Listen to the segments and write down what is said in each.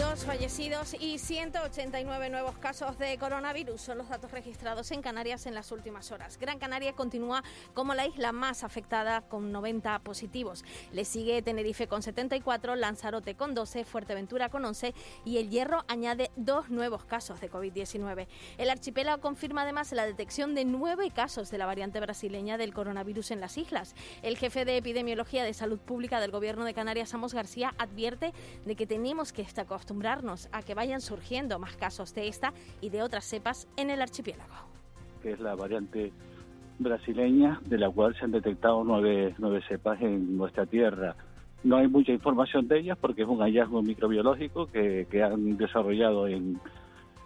Dos fallecidos y 189 nuevos casos de coronavirus son los datos registrados en Canarias en las últimas horas. Gran Canaria continúa como la isla más afectada con 90 positivos. Le sigue Tenerife con 74, Lanzarote con 12, Fuerteventura con 11 y El Hierro añade dos nuevos casos de COVID-19. El archipiélago confirma además la detección de nueve casos de la variante brasileña del coronavirus en las islas. El jefe de epidemiología de salud pública del gobierno de Canarias, Amos García, advierte de que tenemos que estar acostumbrarnos a que vayan surgiendo más casos de esta y de otras cepas en el archipiélago. Que es la variante brasileña, de la cual se han detectado nueve, nueve cepas en nuestra tierra. No hay mucha información de ellas porque es un hallazgo microbiológico que, que han desarrollado en,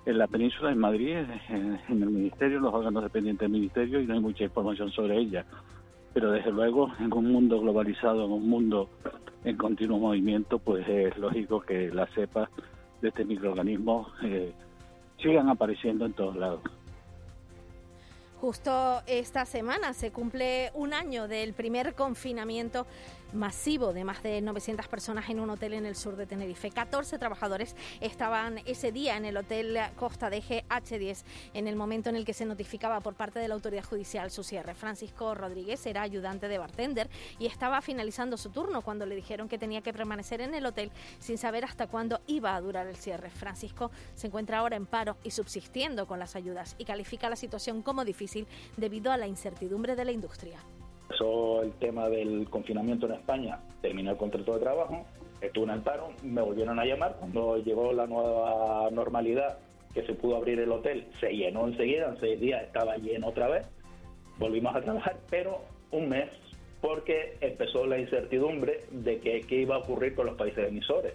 en la península, en Madrid, en, en, el ministerio, los órganos dependientes del ministerio, y no hay mucha información sobre ellas. Pero desde luego, en un mundo globalizado, en un mundo en continuo movimiento, pues es lógico que las cepas de este microorganismo eh, sigan apareciendo en todos lados. Justo esta semana se cumple un año del primer confinamiento masivo de más de 900 personas en un hotel en el sur de Tenerife. 14 trabajadores estaban ese día en el hotel Costa de GH10 en el momento en el que se notificaba por parte de la autoridad judicial su cierre. Francisco Rodríguez era ayudante de bartender y estaba finalizando su turno cuando le dijeron que tenía que permanecer en el hotel sin saber hasta cuándo iba a durar el cierre. Francisco se encuentra ahora en paro y subsistiendo con las ayudas y califica la situación como difícil debido a la incertidumbre de la industria. Empezó el tema del confinamiento en España, terminé el contrato de trabajo, estuve en el paro, me volvieron a llamar cuando llegó la nueva normalidad, que se pudo abrir el hotel, se llenó enseguida, en seis días estaba lleno otra vez, volvimos a trabajar, pero un mes, porque empezó la incertidumbre de que, qué iba a ocurrir con los países emisores.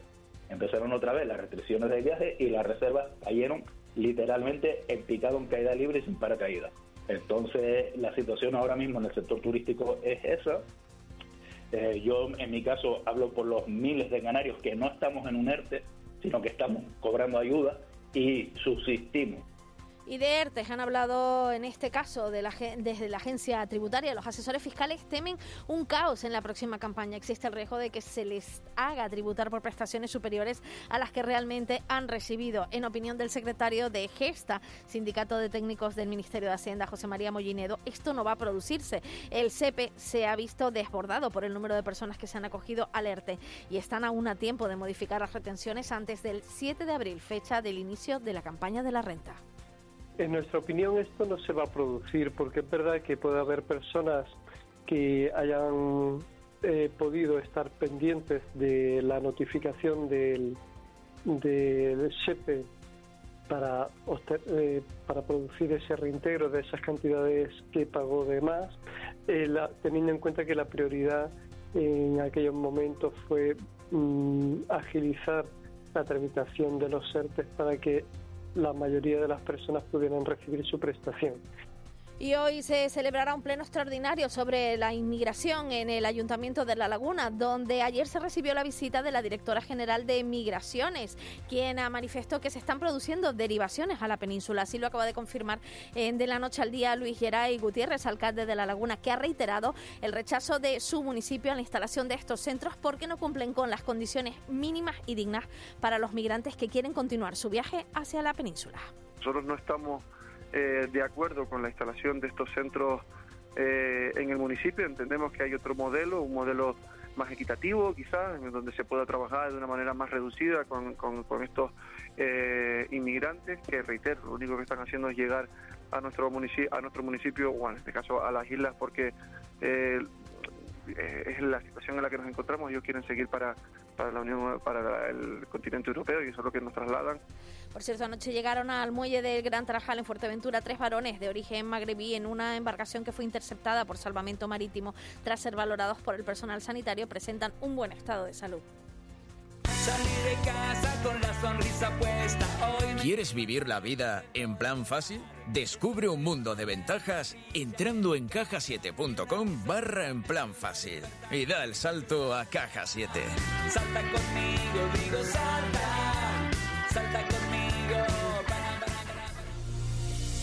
Empezaron otra vez las restricciones de viaje y las reservas cayeron literalmente en picado en caída libre y sin paracaídas. Entonces, la situación ahora mismo en el sector turístico es esa. Eh, yo, en mi caso, hablo por los miles de canarios que no estamos en un ERTE, sino que estamos cobrando ayuda y subsistimos y de ERTES han hablado en este caso desde la agencia tributaria. Los asesores fiscales temen un caos en la próxima campaña. Existe el riesgo de que se les haga tributar por prestaciones superiores a las que realmente han recibido. En opinión del secretario de Gesta, Sindicato de Técnicos del Ministerio de Hacienda, José María Mollinedo, esto no va a producirse. El CEPE se ha visto desbordado por el número de personas que se han acogido al ERTE y están aún a tiempo de modificar las retenciones antes del 7 de abril, fecha del inicio de la campaña de la renta. En nuestra opinión esto no se va a producir porque es verdad que puede haber personas que hayan eh, podido estar pendientes de la notificación del, del SEPE para, eh, para producir ese reintegro de esas cantidades que pagó de más, eh, teniendo en cuenta que la prioridad en aquellos momentos fue mm, agilizar la tramitación de los CERTES para que la mayoría de las personas pudieran recibir su prestación. Y hoy se celebrará un pleno extraordinario sobre la inmigración en el Ayuntamiento de La Laguna, donde ayer se recibió la visita de la directora general de Migraciones, quien ha manifestado que se están produciendo derivaciones a la península. Así lo acaba de confirmar en de la noche al día Luis Geray Gutiérrez, alcalde de La Laguna, que ha reiterado el rechazo de su municipio a la instalación de estos centros porque no cumplen con las condiciones mínimas y dignas para los migrantes que quieren continuar su viaje hacia la península. Nosotros no estamos eh, de acuerdo con la instalación de estos centros eh, en el municipio. Entendemos que hay otro modelo, un modelo más equitativo quizás, en donde se pueda trabajar de una manera más reducida con, con, estos eh, inmigrantes que, reitero, lo único que están haciendo es llegar a nuestro municipio, a nuestro municipio o en este caso a las islas porque es la situación en la que nos encontramos. Ellos quieren seguir para, para la Unión, para el continente europeo y eso es lo que nos trasladan. Por cierto, anoche llegaron al muelle del Gran Tarajal en Fuerteventura tres varones de origen magrebí en una embarcación que fue interceptada por salvamento marítimo. Tras ser valorados por el personal sanitario, presentan un buen estado de salud. de casa con la sonrisa puesta. ¿Quieres vivir la vida en plan fácil? Descubre un mundo de ventajas entrando en cajasiete.com barra en plan fácil y da el salto a Caja 7. Salta conmigo, digo salta. Salta conmigo. go.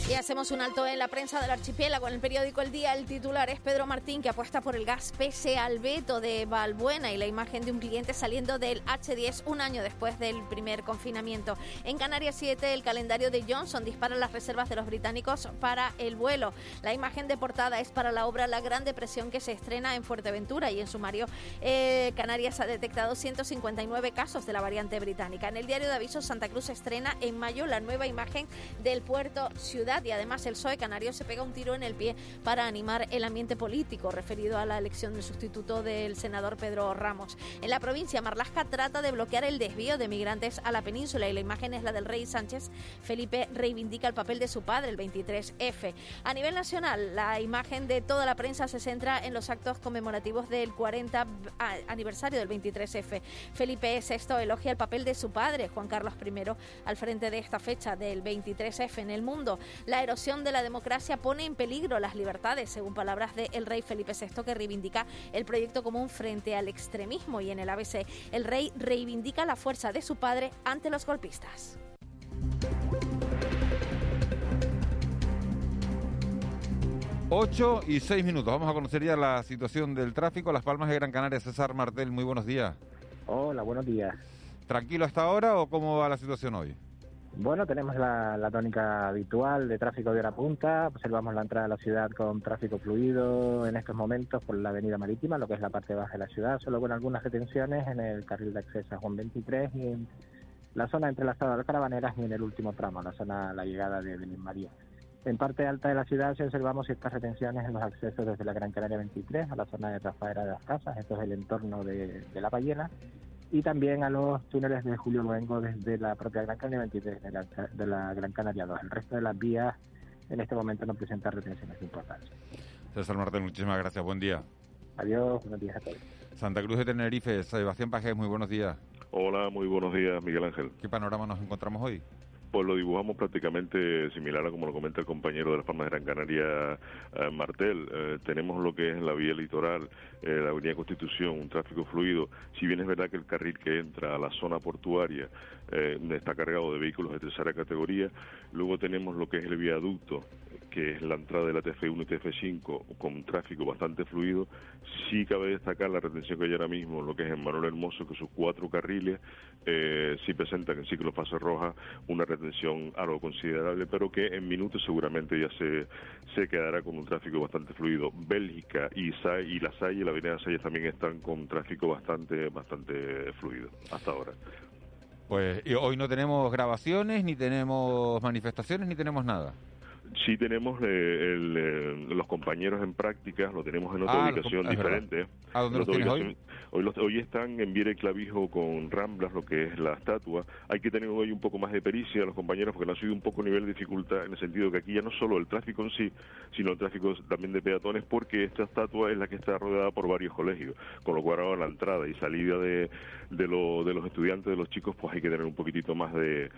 Y hacemos un alto en la prensa del archipiélago. En el periódico El Día, el titular es Pedro Martín, que apuesta por el gas pese al veto de Valbuena y la imagen de un cliente saliendo del H10 un año después del primer confinamiento. En Canarias 7, el calendario de Johnson dispara las reservas de los británicos para el vuelo. La imagen de portada es para la obra La Gran Depresión que se estrena en Fuerteventura y en sumario eh, Canarias ha detectado 159 casos de la variante británica. En el diario de avisos, Santa Cruz estrena en mayo la nueva imagen del puerto Ciudad y además el PSOE canario se pega un tiro en el pie para animar el ambiente político referido a la elección del sustituto del senador Pedro Ramos. En la provincia, Marlasca trata de bloquear el desvío de migrantes a la península y la imagen es la del rey Sánchez. Felipe reivindica el papel de su padre, el 23F. A nivel nacional, la imagen de toda la prensa se centra en los actos conmemorativos del 40 aniversario del 23F. Felipe VI elogia el papel de su padre, Juan Carlos I, al frente de esta fecha del 23F en el mundo. La erosión de la democracia pone en peligro las libertades, según palabras del rey Felipe VI, que reivindica el proyecto común frente al extremismo. Y en el ABC, el rey reivindica la fuerza de su padre ante los golpistas. Ocho y seis minutos. Vamos a conocer ya la situación del tráfico. Las Palmas de Gran Canaria. César Martel, muy buenos días. Hola, buenos días. ¿Tranquilo hasta ahora o cómo va la situación hoy? Bueno, tenemos la, tónica habitual de tráfico de hora punta. Observamos la entrada a la ciudad con tráfico fluido en estos momentos por la avenida marítima, lo que es la parte baja de la ciudad, solo con algunas detenciones en el carril de acceso a Juan 23 y en la zona entrelazada de las caravaneras y en el último tramo, la zona la llegada de Belén María. En parte alta de la ciudad se observamos ciertas retenciones en los accesos desde la Gran Canaria 23 a la zona de Rafaela de las Casas, esto es el entorno de, de la ballena, y también a los túneles de Julio Luengo desde la propia Gran Canaria 23 de la, de la Gran Canaria 2. El resto de las vías en este momento no presentan retenciones importantes. César Martín, muchísimas gracias. Buen día. Adiós, buenos días a todos. Santa Cruz de Tenerife, Sebastián Pajés, muy buenos días. Hola, muy buenos días, Miguel Ángel. ¿Qué panorama nos encontramos hoy? Pues lo dibujamos prácticamente similar a como lo comenta el compañero de las Palmas de Gran Canaria, eh, Martel. Eh, tenemos lo que es la vía litoral, eh, la Avenida Constitución, un tráfico fluido. Si bien es verdad que el carril que entra a la zona portuaria está cargado de vehículos de tercera categoría, luego tenemos lo que es el viaducto que es la entrada de la TF1 y TF5 con tráfico bastante fluido, sí cabe destacar la retención que hay ahora mismo, lo que es en Manuel Hermoso, que sus cuatro carriles eh, sí presentan en ciclo fase roja una retención algo considerable, pero que en minutos seguramente ya se, se quedará con un tráfico bastante fluido. Bélgica y, y la Salle, la avenida Salle también están con tráfico bastante, bastante fluido hasta ahora. Pues hoy no tenemos grabaciones, ni tenemos manifestaciones, ni tenemos nada. Sí tenemos eh, eh, los compañeros en prácticas, lo tenemos en otra ah, ubicación diferente. ¿A dónde los tienes hoy? Hoy, están en Viera y Clavijo con Ramblas, lo que es la estatua. Hay que tener hoy un poco más de pericia los compañeros porque no ha sido un poco nivel de dificultad en el sentido que aquí ya no solo el tráfico en sí, sino el tráfico también de peatones porque esta estatua es la que está rodeada por varios colegios, con lo cual ahora la entrada y salida de, de, los estudiantes, de los chicos, pues hay que tener un poquitito más de,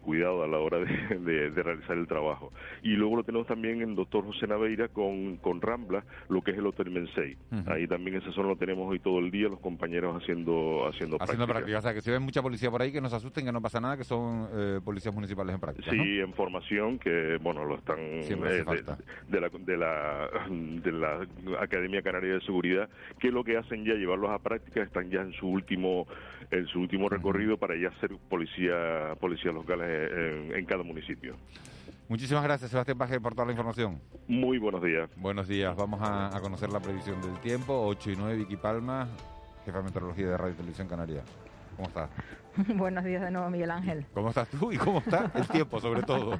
cuidado a la hora de, realizar el trabajo. Y luego lo tenemos también en Doctor José Naveira con, con Rambla, lo que es el Hotel Mensei. Ahí también esa zona lo tenemos hoy todo el día, los compañeros haciendo haciendo, haciendo práctica. O sea, que si ven mucha policía por ahí, que no se asusten, que no pasa nada, que son eh, policías municipales en práctica. Sí, en formación, que bueno, lo están eh, de, la, de, la, de la Academia Canaria de Seguridad, que lo que hacen ya llevarlos a práctica, están ya en su último en su último recorrido para ya ser policía policías locales en, en cada municipio. Muchísimas gracias, Sebastián Paje, por toda la información. Muy buenos días. Buenos días. Vamos a, conocer la previsión del tiempo. 8 y 9, Vicky Palma, jefa de meteorología de Radio y Televisión Canaria. ¿Cómo estás? Buenos días de nuevo, Miguel Ángel. ¿Cómo estás tú y cómo está el tiempo, sobre todo?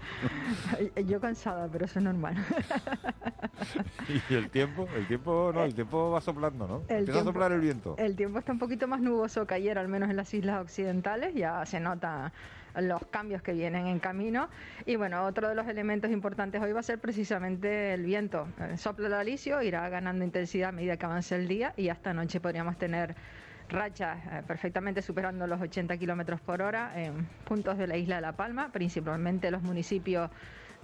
Yo cansada, pero eso es normal. y el tiempo, el tiempo, no, el tiempo va soplando, ¿no? El Empieza tiempo- a soplar el viento. El tiempo está un poquito más nuboso que ayer, al menos en las islas occidentales, ya se nota los cambios que vienen en camino. Y bueno, otro de los elementos importantes hoy va a ser precisamente el viento. Eh, el alisio, irá ganando intensidad a medida que avance el día y hasta noche podríamos tener rachas eh, perfectamente superando los 80 kilómetros por hora en puntos de la isla de La Palma, principalmente los municipios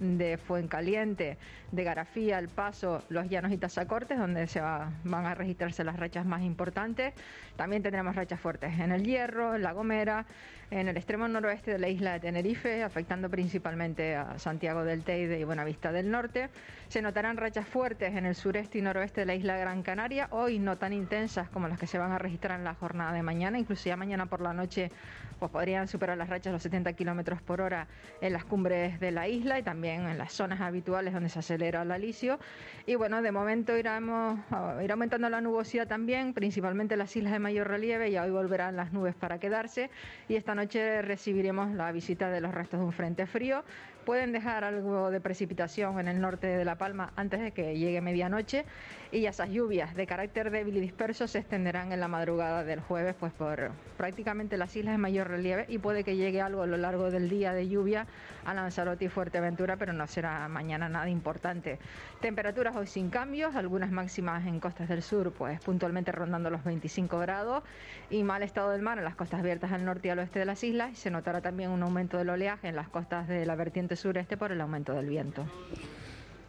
de Fuencaliente, de Garafía, El Paso, Los Llanos y Tazacortes, donde se va- van a registrarse las rachas más importantes. También tendremos rachas fuertes en El Hierro, en La Gomera, en el extremo noroeste de la isla de Tenerife, afectando principalmente a Santiago del Teide y Buenavista del Norte. Se notarán rachas fuertes en el sureste y noroeste de la isla de Gran Canaria, hoy no tan intensas como las que se van a registrar en la jornada de mañana, incluso ya mañana por la noche pues podrían superar las rachas los 70 kilómetros por hora en las cumbres de la isla y también en las zonas habituales donde se acelera el alisio. Y bueno, de momento iremos, ah, irá aumentando la nubosidad también, principalmente en las islas de mayor relieve, y hoy volverán las nubes para quedarse. Y esta noche recibiremos la visita de los restos de un frente frío. Pueden dejar algo de precipitación en el norte de La Palma antes de que llegue medianoche y esas lluvias de carácter débil y disperso se extenderán en la madrugada del jueves pues por prácticamente las islas de mayor relieve y puede que llegue algo a lo largo del día de lluvia a Lanzarote y Fuerteventura, pero no será mañana nada importante. Temperaturas hoy sin cambios, algunas máximas en costas del sur pues puntualmente rondando los 25 grados y mal estado del mar en las costas abiertas al norte y al oeste de las islas y se notará también un aumento del oleaje en las costas de la vertiente sureste por el aumento del viento.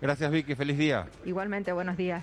Gracias, Vicky. Feliz día. Igualmente, buenos días.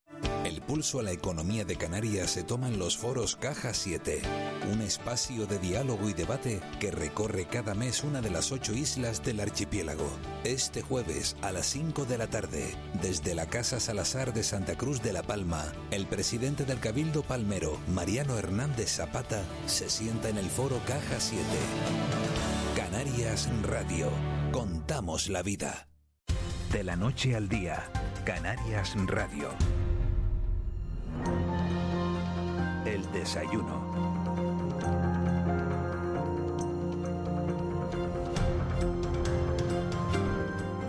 El pulso a la economía de Canarias se toma en los foros Caja 7, un espacio de diálogo y debate que recorre cada mes una de las ocho islas del archipiélago. Este jueves a las 5 de la tarde, desde la Casa Salazar de Santa Cruz de la Palma, el presidente del Cabildo Palmero, Mariano Hernández Zapata, se sienta en el foro Caja 7. Canarias Radio. Contamos la vida. De la noche al día, Canarias Radio. El desayuno.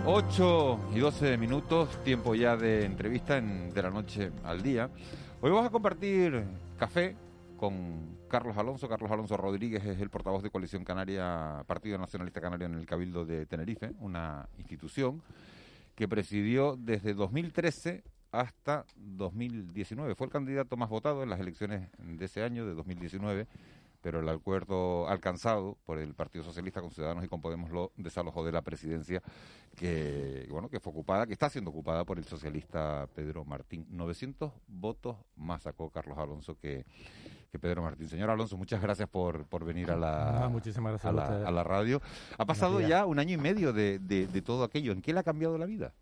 8 y 12 minutos, tiempo ya de entrevista en, de la noche al día. Hoy vamos a compartir café con Carlos Alonso. Carlos Alonso Rodríguez es el portavoz de Coalición Canaria, Partido Nacionalista Canario en el Cabildo de Tenerife, una institución que presidió desde 2013 hasta 2019. Fue el candidato más votado en las elecciones de ese año, de 2019, pero el acuerdo alcanzado por el Partido Socialista con Ciudadanos y con Podemos lo desalojó de la presidencia que bueno que fue ocupada, que está siendo ocupada por el socialista Pedro Martín. 900 votos más sacó Carlos Alonso que, que Pedro Martín. Señor Alonso, muchas gracias por, por venir a la, Ah, muchísimas gracias a, la, a la radio. Ha pasado ya un año y medio de, de- de todo aquello. ¿En qué le ha cambiado la vida?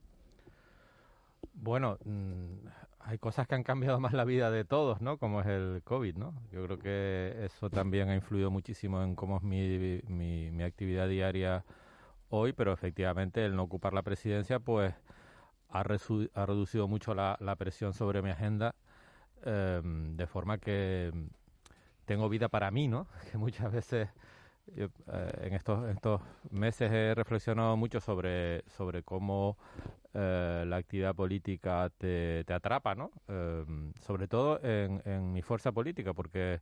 Bueno, mm, hay cosas que han cambiado más la vida de todos, ¿no? Como es el COVID, ¿no? Yo creo que eso también ha influido muchísimo en cómo es mi, mi, actividad diaria hoy, pero efectivamente el no ocupar la presidencia, pues ha, ha reducido mucho la, la presión sobre mi agenda, eh, de forma que tengo vida para mí, ¿no? Que muchas veces eh, en estos, estos meses he reflexionado mucho sobre, sobre cómo eh, la actividad política te, te atrapa, ¿no? Eh, sobre todo en, mi fuerza política, porque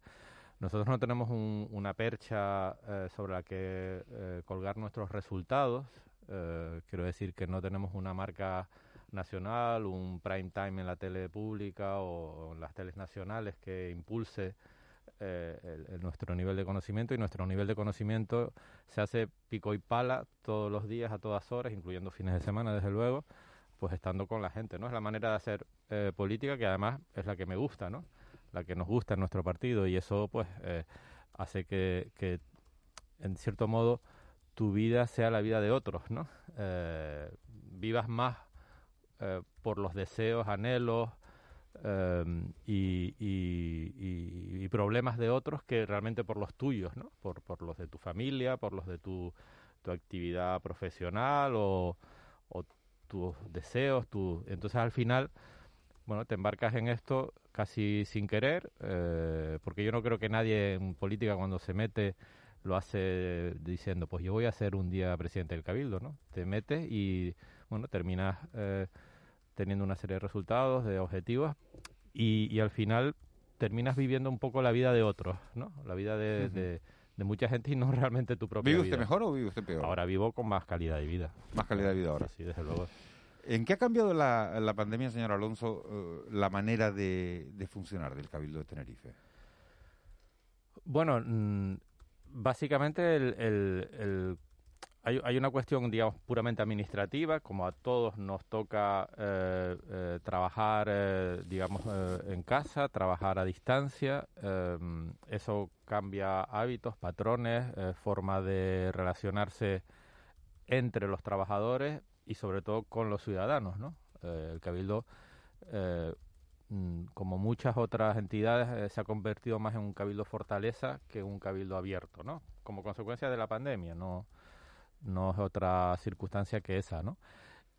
nosotros no tenemos un- una percha eh, sobre la que eh, colgar nuestros resultados. Quiero decir que no tenemos una marca nacional, un prime time en la tele pública o en las teles nacionales que impulse eh, nuestro nivel de conocimiento y nuestro nivel de conocimiento se hace pico y pala todos los días, a todas horas, incluyendo fines de semana, desde luego, pues estando con la gente, ¿no? Es la manera de hacer eh, política que además es la que me gusta, ¿no? La que nos gusta en nuestro partido y eso, pues, eh, hace que, que, en cierto modo, tu vida sea la vida de otros, ¿no? Vivas más por los deseos, anhelos, em, y, y, problemas de otros que realmente por los tuyos, ¿no? Por, por los de tu familia, por los de tu, tu actividad profesional o, o tus deseos, tu... entonces al final, bueno, te embarcas en esto casi sin querer, eh, porque yo no creo que nadie en política cuando se mete lo hace diciendo, pues yo voy a ser un día presidente del Cabildo, ¿no? Te metes y, bueno, terminas eh, teniendo una serie de resultados, de objetivos, y, al final terminas viviendo un poco la vida de otros, ¿no? La vida de, de, mucha gente y no realmente tu propia vida. ¿Vive usted mejor o vive usted peor? Ahora vivo con más calidad de vida. Más calidad de vida ahora. Sí, desde luego. ¿En qué ha cambiado la, la pandemia, señor Alonso, eh, la manera de, de, funcionar del Cabildo de Tenerife? Bueno, mm, básicamente el, el, hay, hay, una cuestión, digamos, puramente administrativa, como a todos nos toca eh, eh, trabajar, eh, digamos, en casa, trabajar a distancia. eso cambia hábitos, patrones, forma de relacionarse entre los trabajadores y sobre todo con los ciudadanos, ¿no? el Cabildo Mm, como muchas otras entidades, eh, se ha convertido más en un cabildo fortaleza que un cabildo abierto, ¿no? Como consecuencia de la pandemia, no, no es otra circunstancia que esa, ¿no?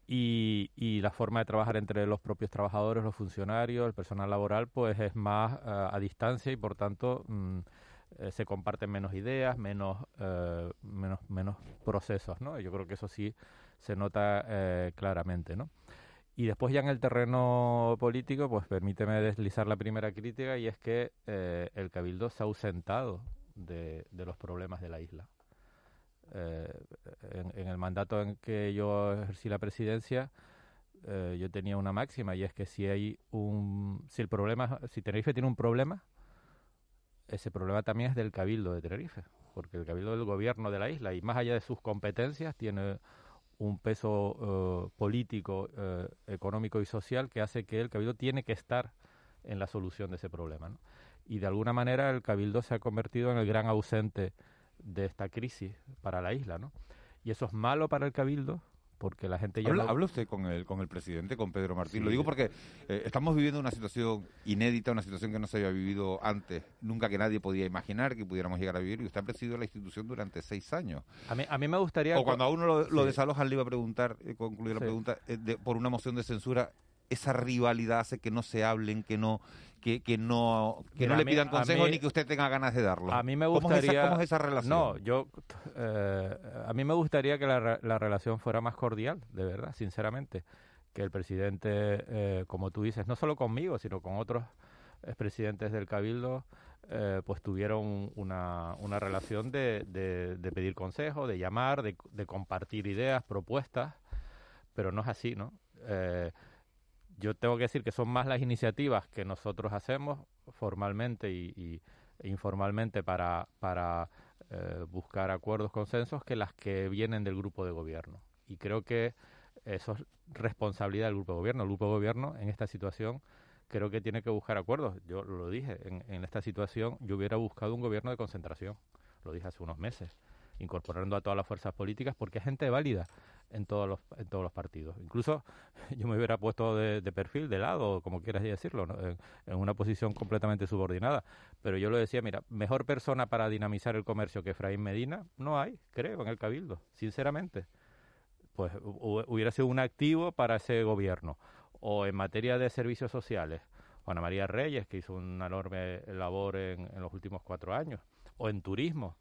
Y, y, la forma de trabajar entre los propios trabajadores, los funcionarios, el personal laboral, pues es más eh, a distancia y por tanto mm, eh, se comparten menos ideas, menos, menos, menos procesos, ¿no? Yo creo que eso sí se nota claramente, ¿no? Y después ya en el terreno político, pues permíteme deslizar la primera crítica y es que eh, el Cabildo se ha ausentado de, los problemas de la isla. Eh, en, el mandato en que yo ejercí la presidencia, eh, yo tenía una máxima y es que si hay un, si el problema, si Tenerife tiene un problema, ese problema también es del Cabildo de Tenerife, porque el Cabildo del gobierno de la isla y más allá de sus competencias tiene un peso eh, político, eh, económico y social que hace que el Cabildo tiene que estar en la solución de ese problema. Y de alguna manera el Cabildo se ha convertido en el gran ausente de esta crisis para la isla. ¿no? Y eso es malo para el Cabildo porque la gente ya... ¿Habla, usted con el, con el presidente, con Pedro Martín? Lo digo porque eh, estamos viviendo una situación inédita, una situación que no se había vivido antes, nunca que nadie podía imaginar que pudiéramos llegar a vivir, y usted ha presidido la institución durante seis años. A mí, a mí me gustaría... O cuando a uno lo, desalojan, le iba a preguntar, eh, concluir la pregunta, eh, por una moción de censura, esa rivalidad hace que no se hablen, que no que, que no que no le pidan consejo ni que usted tenga ganas de darlo. A mí me gustaría ¿Cómo es esa, relación? No, yo eh, a mí me gustaría que la, la, relación fuera más cordial, de verdad, sinceramente, que el presidente eh, como tú dices, no solo conmigo, sino con otros expresidentes del Cabildo eh, pues tuvieron una, una relación de, de, de pedir consejo, de llamar, de, de compartir ideas, propuestas, pero no es así, ¿no? Eh, yo tengo que decir que son más las iniciativas que nosotros hacemos formalmente y, e informalmente para, eh, buscar acuerdos, consensos, que las que vienen del grupo de gobierno. Y creo que eso es responsabilidad del grupo de gobierno. El grupo de gobierno en esta situación creo que tiene que buscar acuerdos. Yo lo dije, en, en esta situación yo hubiera buscado un gobierno de concentración. Lo dije hace unos meses incorporando a todas las fuerzas políticas porque es gente válida en todos los, en todos los partidos. Incluso yo me hubiera puesto de, perfil, de lado, como quieras decirlo, en, una posición completamente subordinada. Pero yo lo decía, mira, mejor persona para dinamizar el comercio que Efraín Medina no hay, creo, en el Cabildo, sinceramente. Pues hubiera sido un activo para ese gobierno. O en materia de servicios sociales, Juana María Reyes, que hizo una enorme labor en, en los últimos cuatro años. O en turismo,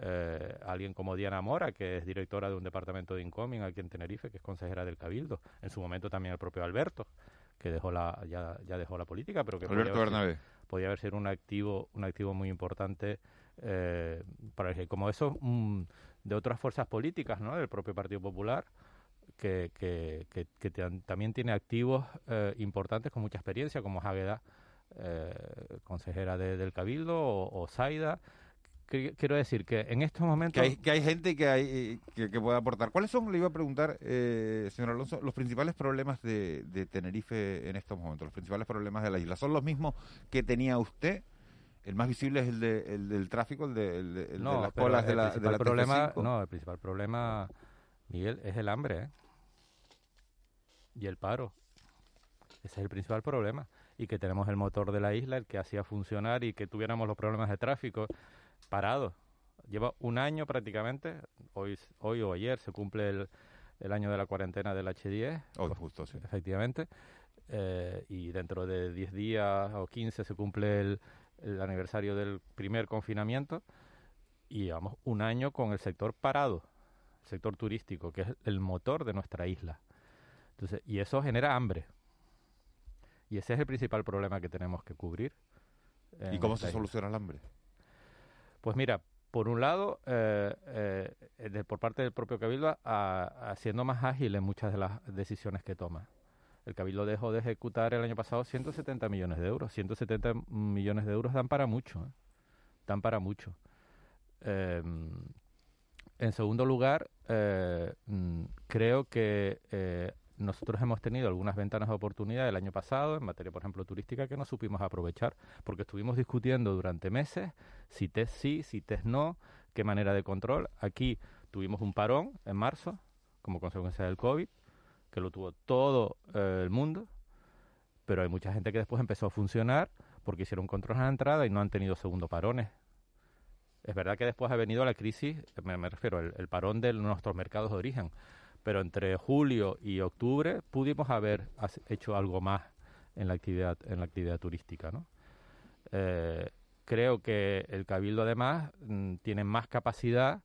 eh, alguien como Diana Mora, que es directora de un departamento de Incoming aquí en Tenerife, que es consejera del Cabildo. En su momento también el propio Alberto, que dejó la, ya, ya dejó la política, pero que Alberto podía, haber sido, podía haber sido un activo, un activo muy importante eh, para como eso mm, de otras fuerzas políticas, ¿no? Del propio Partido Popular. Que, que, que, también tiene activos eh, importantes con mucha experiencia, como Jagueda, eh, consejera del Cabildo, o, o Zaida, quiero decir que en estos momentos... Que hay, que hay gente que, hay, que, puede aportar. ¿Cuáles son, le iba a preguntar, eh, señor Alonso, los principales problemas de, Tenerife en estos momentos, los principales problemas de la isla? ¿Son los mismos que tenía usted? El más visible es el, de, el del tráfico, el de, el de, las colas de la, de la problema, No, el principal problema, Miguel, es el hambre ¿eh? y el paro. Ese es el principal problema. y que tenemos el motor de la isla, el que hacía funcionar y que tuviéramos los problemas de tráfico parados. Lleva un año prácticamente, hoy, hoy o ayer se cumple el, el año de la cuarentena del H10. Hoy justo, sí. Efectivamente. Eh, y dentro de 10 días o 15 se cumple el, el aniversario del primer confinamiento y llevamos un año con el sector parado, el sector turístico, que es el motor de nuestra isla. Entonces, y eso genera hambre. Y ese es el principal problema que tenemos que cubrir. ¿Y cómo se soluciona el hambre? Pues mira, por un lado, eh, eh, por parte del propio Cabildo, haciendo más ágiles muchas de las decisiones que toma. El Cabildo dejó de ejecutar el año pasado 170 millones de euros. 170 millones de euros dan para mucho. ¿eh? Dan para mucho. Em, en segundo lugar, eh, mm, creo que nosotros hemos tenido algunas ventanas de oportunidad el año pasado en materia, por ejemplo, turística que no supimos aprovechar porque estuvimos discutiendo durante meses si test sí, si test no, qué manera de control. Aquí tuvimos un parón en marzo como consecuencia del COVID que lo tuvo todo eh, el mundo, pero hay mucha gente que después empezó a funcionar porque hicieron control a la entrada y no han tenido segundo parones. Es verdad que después ha venido la crisis, me, refiero al el parón de nuestros mercados de origen, pero entre julio y octubre pudimos haber hecho algo más en la actividad en la actividad turística, ¿no? Eh, creo que el cabildo además mm, tiene más capacidad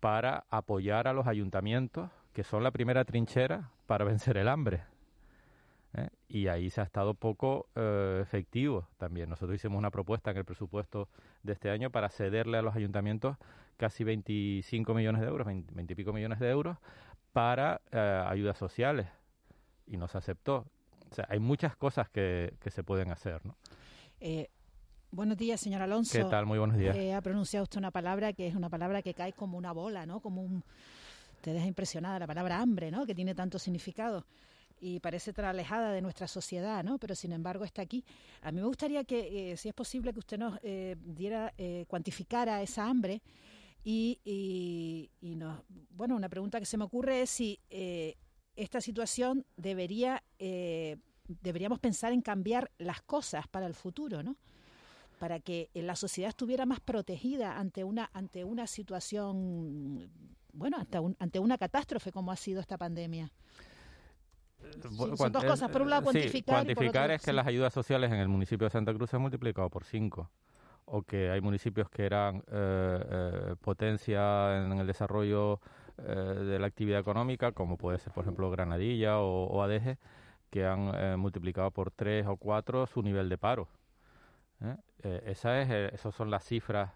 para apoyar a los ayuntamientos que son la primera trinchera para vencer el hambre. ¿eh? Y ahí se ha estado poco eh, efectivo también. Nosotros hicimos una propuesta en el presupuesto de este año para cederle a los ayuntamientos casi 25 millones de euros, 20, y pico millones de euros para eh, ayudas sociales y no se aceptó. O sea, hay muchas cosas que, que se pueden hacer, ¿no? Buenos días, señor Alonso. ¿Qué tal? Muy buenos días. ha pronunciado usted una palabra que es una palabra que cae como una bola, ¿no? Como un, te deja impresionada la palabra hambre, ¿no? Que tiene tanto significado y parece tan alejada de nuestra sociedad, ¿no? Pero sin embargo está aquí. A mí me gustaría que, eh, si es posible, que usted nos eh, diera, eh, cuantificara esa hambre y, y, y nos, bueno, una pregunta que se me ocurre es si esta situación debería, deberíamos pensar en cambiar las cosas para el futuro, ¿no? para que la sociedad estuviera más protegida ante una ante una situación bueno, ante, una catástrofe como ha sido esta pandemia. son dos cosas. Por un lado, cuantificar. cuantificar es que las ayudas sociales en el municipio de Santa Cruz se han multiplicado por cinco. O que hay municipios que eran eh, eh, potencia en el desarrollo eh, de la actividad económica, como puede ser, por ejemplo, Granadilla o, o Adeje, que han multiplicado por tres o cuatro su nivel de paro. esa es, esas son las cifras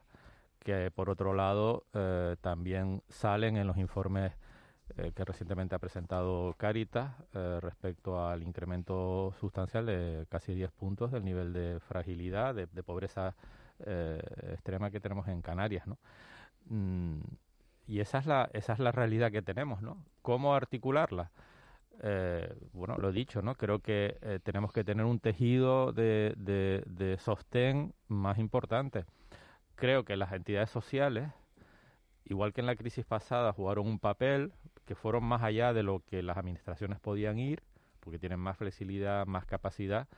que por otro lado eh, también salen en los informes eh, que recientemente ha presentado Caritas eh, respecto al incremento sustancial de casi 10 puntos del nivel de fragilidad, de, pobreza extrema que tenemos en Canarias, ¿no? Mm, y esa es la esa es la realidad que tenemos, ¿no? ¿Cómo articularla? bueno, lo dicho, ¿no? Creo que tenemos que tener un tejido de, de, de sostén más importante creo que las entidades sociales, igual que en la crisis pasada, jugaron un papel que fueron más allá de lo que las administraciones podían ir, porque tienen más flexibilidad, más capacidad,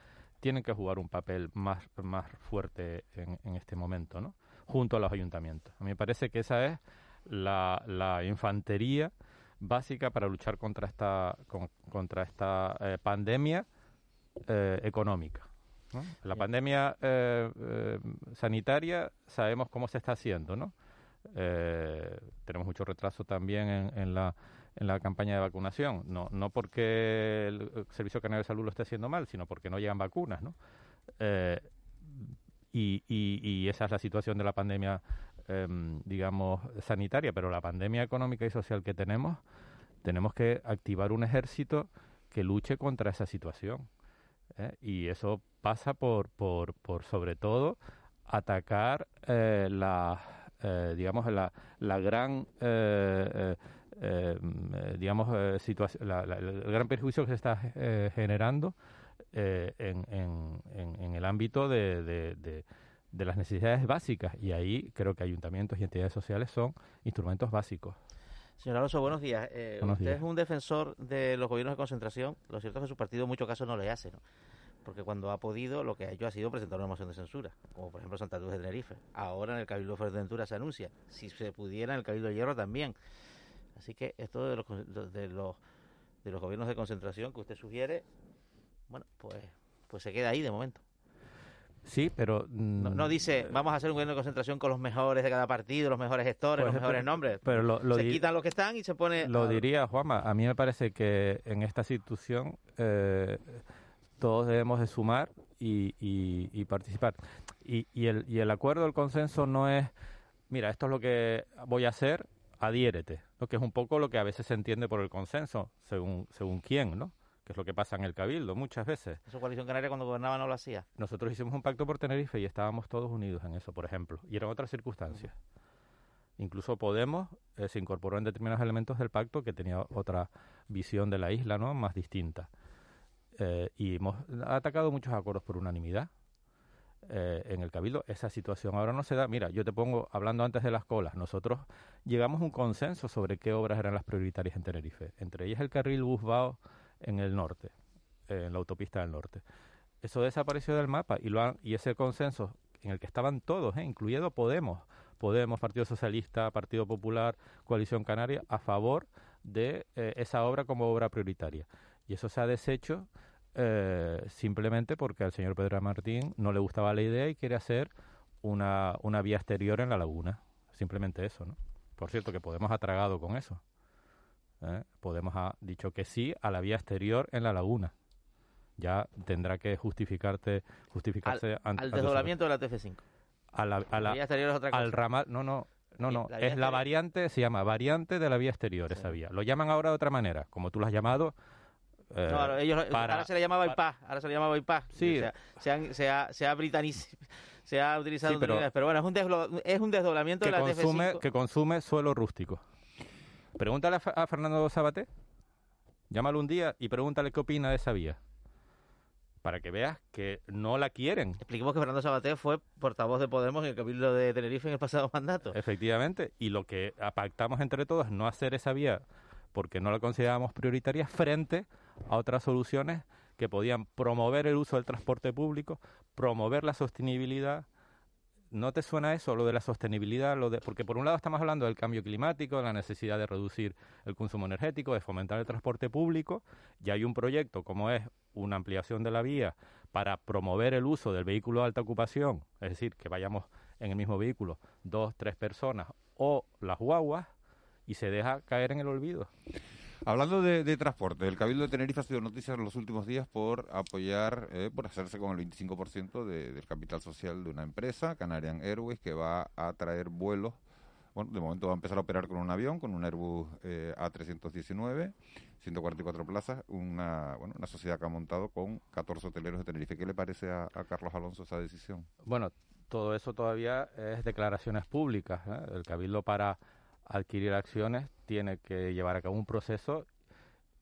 tienen que jugar un papel más, más fuerte en, este momento, ¿no? junto a los ayuntamientos. A mí me parece que esa es la, infantería básica para luchar contra esta, contra esta eh, pandemia eh, económica. La pandemia eh, eh, sanitaria sabemos cómo se está haciendo, ¿no? Tenemos mucho retraso también en, la, en la campaña de vacunación, no, no porque el Servicio Canario de Salud lo esté haciendo mal, sino porque no llegan vacunas, ¿no? y, y, esa es la situación de la pandemia, em, digamos, sanitaria, pero la pandemia económica y social que tenemos, tenemos que activar un ejército que luche contra esa situación. Y eso pasa por, por, por sobre todo atacar eh, la, eh, digamos, la, la gran, eh, digamos, situación, el gran perjuicio que se está generando en, en, en, el ámbito de, de, de, las necesidades básicas. Y ahí creo que ayuntamientos y entidades sociales son instrumentos básicos. Señor Alonso, buenos días. usted es un defensor de los gobiernos de concentración. Lo cierto es que su partido en muchos casos no le hace, ¿no? porque cuando ha podido lo que ha hecho ha sido presentar una moción de censura, como por ejemplo Santa Cruz de Tenerife. Ahora en el Cabildo de Fuerteventura se anuncia, si se pudiera en el Cabildo de Hierro también. Así que esto de los, de los, de los gobiernos de concentración que usted sugiere, bueno, pues, pues se queda ahí de momento. Sí, pero... No, no, mm, dice, vamos a hacer un gobierno de concentración con los mejores de cada partido, los mejores gestores, Pues, los mejores pero- nombres. pero lo- lo se quitan los que están y se pone... Lo a- diría Juanma, a mí me parece que en esta situación eh, todos debemos de sumar y, y- y participar. Y, y el, y el acuerdo, el consenso no es, mira, esto es lo que voy a hacer, adhiérete, ¿no? que es un poco lo que a veces se entiende por el consenso, según, según quién, ¿no? que es lo que pasa en el Cabildo muchas veces. Eso Coalición Canaria cuando gobernaba no lo hacía. Nosotros hicimos un pacto por Tenerife y estábamos todos unidos en eso, por ejemplo, y eran otras circunstancias. Incluso Podemos eh, se incorporó en determinados elementos del pacto que tenía otra visión de la isla, ¿no? Más distinta. Eh, y hemos atacado muchos acuerdos por unanimidad eh, en el Cabildo. Esa situación ahora no se da. Mira, yo te pongo, hablando antes de las colas, nosotros llegamos a un consenso sobre qué obras eran las prioritarias en Tenerife. Entre ellas el carril Busbao en el norte, eh, en la autopista del norte. Eso desapareció del mapa y, lo han- y ese consenso en el que estaban todos, ¿eh? incluyendo Podemos, Podemos, Partido Socialista, Partido Popular, Coalición Canaria, a favor de eh, esa obra como obra prioritaria. Y eso se ha deshecho eh, simplemente porque al señor Pedro Martín no le gustaba la idea y quiere hacer una, una vía exterior en la laguna. Simplemente eso, ¿no? Por cierto, que Podemos ha tragado con eso. ¿eh? Podemos ha dicho que sí a la vía exterior en la laguna. Ya tendrá que justificarte, justificarse al, ante- al desdoblamiento de la TF5. a la, a la- vía exterior es otra cosa. al ramal, no, no, no, no, la es la variante, se llama variante de la vía exterior, esa vía. Lo llaman ahora de otra manera, como tú lo has llamado. Eh, No, ahora, ellos, para- ahora se le llamaba bypass, ahora se le llamaba bypass. Sí. O sea, se, han- se ha, se ha britaniz- se ha utilizado Sí, pero- pero bueno, es un, es un desdoblamiento que de la consume, TF5. que consume suelo rústico. Pregúntale a, Fernando Sabaté, llámalo un día y pregúntale qué opina de esa vía. Para que veas que no la quieren. Expliquemos que Fernando Sabaté fue portavoz de Podemos en el Cabildo de Tenerife en el pasado mandato. Efectivamente, y lo que pactamos entre todos es no hacer esa vía porque no la considerábamos prioritaria frente a otras soluciones que podían promover el uso del transporte público, promover la sostenibilidad. ¿No te suena eso, lo de la sostenibilidad? Lo de, porque por un lado estamos hablando del cambio climático, de la necesidad de reducir el consumo energético, de fomentar el transporte público, y hay un proyecto como es una ampliación de la vía para promover el uso del vehículo de alta ocupación, es decir, que vayamos en el mismo vehículo dos, tres personas o las guaguas, y se deja caer en el olvido. Hablando de, de transporte, el Cabildo de Tenerife ha sido noticia en los últimos días por apoyar, eh, por hacerse con el 25% de- del capital social de una empresa, Canarian Airways, que va a traer vuelos. Bueno, de momento va a empezar a operar con un avión, con un Airbus eh, A319, 144 plazas, una, bueno, una sociedad que ha montado con 14 hoteleros de Tenerife. ¿Qué le parece a, a Carlos Alonso esa decisión? Bueno, todo eso todavía es declaraciones públicas. ¿eh? El Cabildo para adquirir acciones tiene que llevar a cabo un proceso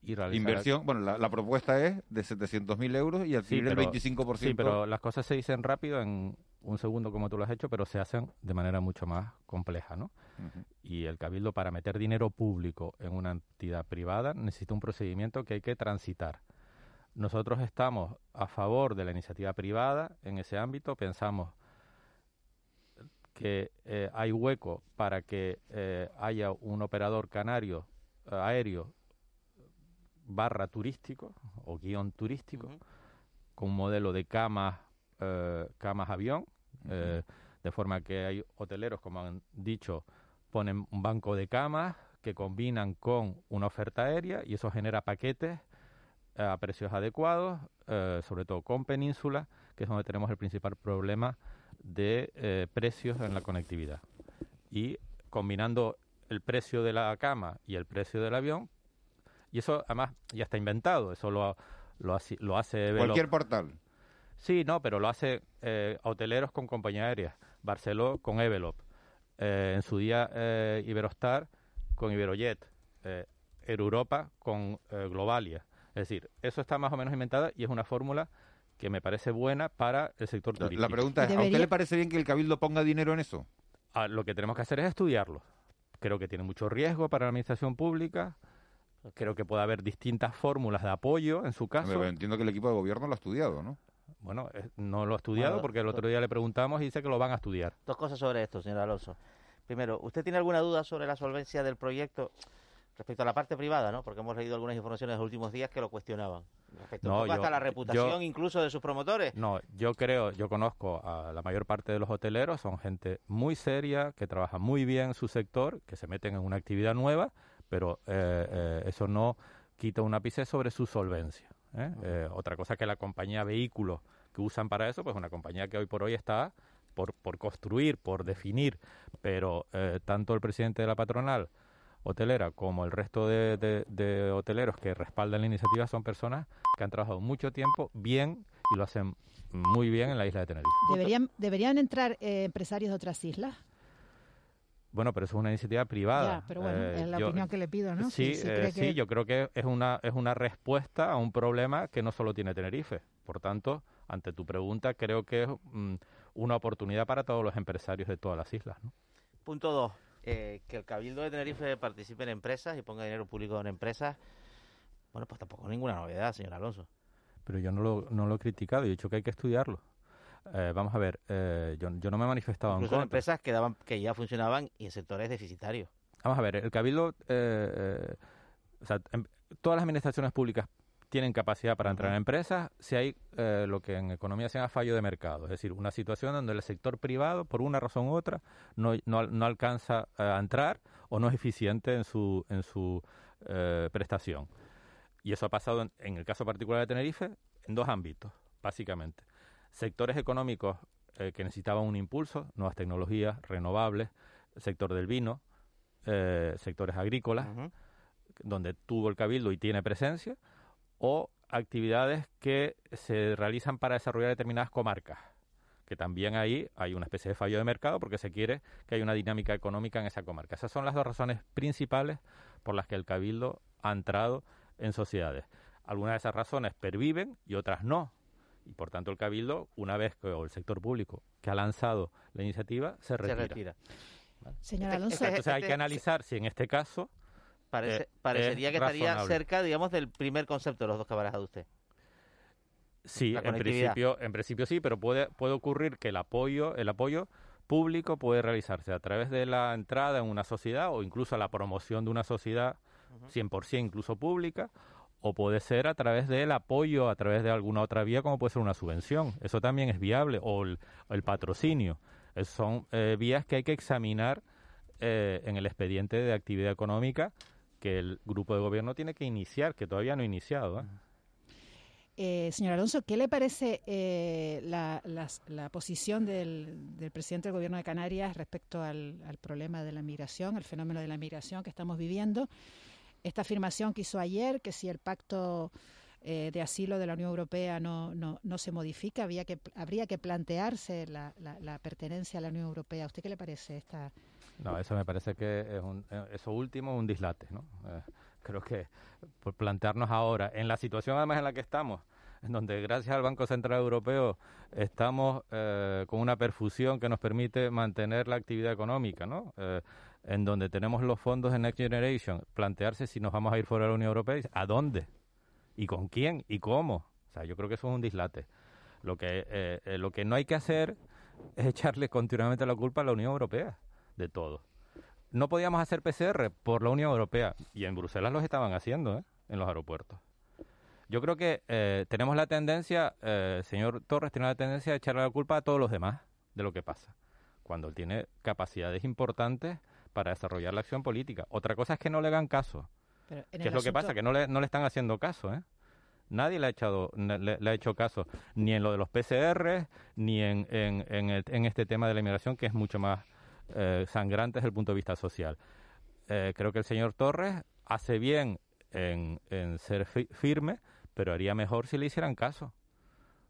y realizar... Inversión, bueno, la, la propuesta es de 700.000 euros y Sí, adquirir pero- el 25%. Sí, pero las cosas se dicen rápido en un segundo como tú lo has hecho, pero se hacen de manera mucho más compleja, ¿no? Y el Cabildo para meter dinero público en una entidad privada necesita un procedimiento que hay que transitar. Nosotros estamos a favor de la iniciativa privada en ese ámbito, pensamos que eh, hay hueco para que eh, haya un operador canario eh, aéreo barra turístico o guion turístico con un modelo de camas eh, camas avión de forma que hay hoteleros como han dicho ponen un banco de camas que combinan con una oferta aérea y eso genera paquetes a precios adecuados, sobre todo con Península, que es donde tenemos el principal problema de eh, precios en la conectividad. Y combinando el precio de la cama y el precio del avión, y eso además ya está inventado, eso lo, lo, hace- lo hace Cualquier portal. Sí, no, pero lo hace eh, hoteleros con compañía aérea. Barceló con Evelop. Eh, en su día eh, Iberostar con Iberojet. Eh, Europa con Globalia. Es decir, eso está más o menos inventado y es una fórmula que me parece buena para el sector turístico. la pregunta es, ¿a usted le parece bien que el Cabildo ponga dinero en eso? Ah, lo que tenemos que hacer es estudiarlo. Creo que tiene mucho riesgo para la administración pública. Creo que puede haber distintas fórmulas de apoyo en su caso. Hombre, entiendo que el equipo de gobierno lo ha estudiado, ¿no? Bueno, eh, no lo ha estudiado porque el otro día le preguntamos y dice que lo van a estudiar. Dos cosas sobre esto, señor Alonso. Primero, ¿usted tiene alguna duda sobre la solvencia del proyecto respecto a la parte privada, ¿no? Porque hemos leído algunas informaciones en los últimos días que lo cuestionaban. Respecto No, hasta la reputación yo- incluso de sus promotores. No, yo creo, yo conozco a la mayor parte de los hoteleros, son gente muy seria, que trabaja muy bien su sector, que se meten en una actividad nueva, pero eh, eh, eso no quita un ápice sobre su solvencia. ¿eh? Otra cosa que la compañía vehículos que usan para eso, pues una compañía que hoy por hoy está por, por construir, por definir, pero tanto el presidente de la patronal hotelera como el resto de, de- de hoteleros que respaldan la iniciativa son personas que han trabajado mucho tiempo bien y lo hacen muy bien en la isla de Tenerife. ¿Deberían, ¿Deberían entrar eh, empresarios de otras islas? Bueno, pero eso es una iniciativa privada. Ya, pero bueno, Eh, es la yo- opinión que le pido, ¿no? Sí, Si- si eh, sí, que- yo creo que es una, es una respuesta a un problema que no solo tiene Tenerife. Por tanto, ante tu pregunta, creo que es mm, una oportunidad para todos los empresarios de todas las islas. ¿no? Punto dos, eh, que el Cabildo de Tenerife participe en empresas y ponga dinero público en empresas. Bueno, pues tampoco ninguna novedad, señor Alonso. Pero yo no lo, no lo he criticado, yo he dicho que hay que estudiarlo. Eh, vamos a ver, eh, yo, yo no me he manifestado Incluso en contra. empresas que, daban, que ya funcionaban y en sectores deficitarios. Vamos a ver, el Cabildo, o sea, em- todas las administraciones públicas tienen capacidad para entrar en empresas si hay eh, lo que en economía se llama fallo de mercado, es decir, una situación donde el sector privado, por una razón u otra, no, no, al- no alcanza a entrar o no es eficiente en su, en su eh, prestación. Y eso ha pasado, en, en el caso particular de Tenerife, en dos ámbitos, básicamente. Sectores económicos eh, que necesitaban un impulso, nuevas tecnologías, renovables, sector del vino, sectores agrícolas, donde tuvo el cabildo y tiene presencia, o actividades que se realizan para desarrollar determinadas comarcas, que también ahí hay una especie de fallo de mercado porque se quiere que haya una dinámica económica en esa comarca. Esas son las dos razones principales por las que el cabildo ha entrado en sociedades. Algunas de esas razones perviven y otras no. Y por tanto el cabildo, una vez que o el sector público que ha lanzado la iniciativa, se retira. retira. Señor Este- Alonso, este- Entonces hay este- que analizar si en este caso Parece- eh, parecería es que estaría cerca, digamos, del primer concepto de los dos que ha barajado usted. Sí, en principio, en principio sí, pero puede, puede ocurrir que el apoyo, el apoyo público puede realizarse a través de la entrada en una sociedad o incluso la promoción de una sociedad 100% incluso pública o puede ser a través del apoyo a través de alguna otra vía como puede ser una subvención. Eso también es viable o el, patrocinio. Son eh, vías que hay que examinar eh, en el expediente de actividad económica que el grupo de gobierno tiene que iniciar, que todavía no ha iniciado. ¿eh? Eh, señor Alonso, ¿qué le parece eh, la, la posición del, del presidente del Gobierno de Canarias respecto al, al problema de la migración, el fenómeno de la migración que estamos viviendo? Esta afirmación que hizo ayer, que si el pacto eh, de asilo de la Unión Europea no, no, no se modifica, había que, habría que plantearse la, la- pertenencia a la Unión Europea. ¿A usted qué le parece esta? No, eso me parece que es un, eh, eso último es un dislate, ¿no? Eh, creo que por plantearnos ahora, en la situación además en la que estamos, en donde gracias al Banco Central Europeo estamos eh, con una perfusión que nos permite mantener la actividad económica, ¿no? En donde tenemos los fondos de Next Generation, plantearse si nos vamos a ir fuera de la Unión Europea, ¿a dónde? ¿Y con quién? ¿Y cómo? O sea, yo creo que eso es un dislate. Lo que, lo que no hay que hacer es echarle continuamente la culpa a la Unión Europea de todo. No podíamos hacer PCR por la Unión Europea y en Bruselas los estaban haciendo ¿eh? en los aeropuertos. Yo creo que eh, tenemos la tendencia, eh, señor Torres tiene la tendencia de echarle la culpa a todos los demás de lo que pasa, cuando él tiene capacidades importantes para desarrollar la acción política. Otra cosa es que no le hagan caso. Pero en ¿Qué el es lo que pasa? Que no le, no le están haciendo caso, ¿eh? Nadie le ha, echado, le, le ha hecho caso, ni en lo de los PCR, ni en, en, en, el- en este tema de la inmigración, que es mucho más eh, sangrante desde el punto de vista social. Eh, creo que el señor Torres hace bien en, en ser fi- firme, pero haría mejor si le hicieran caso.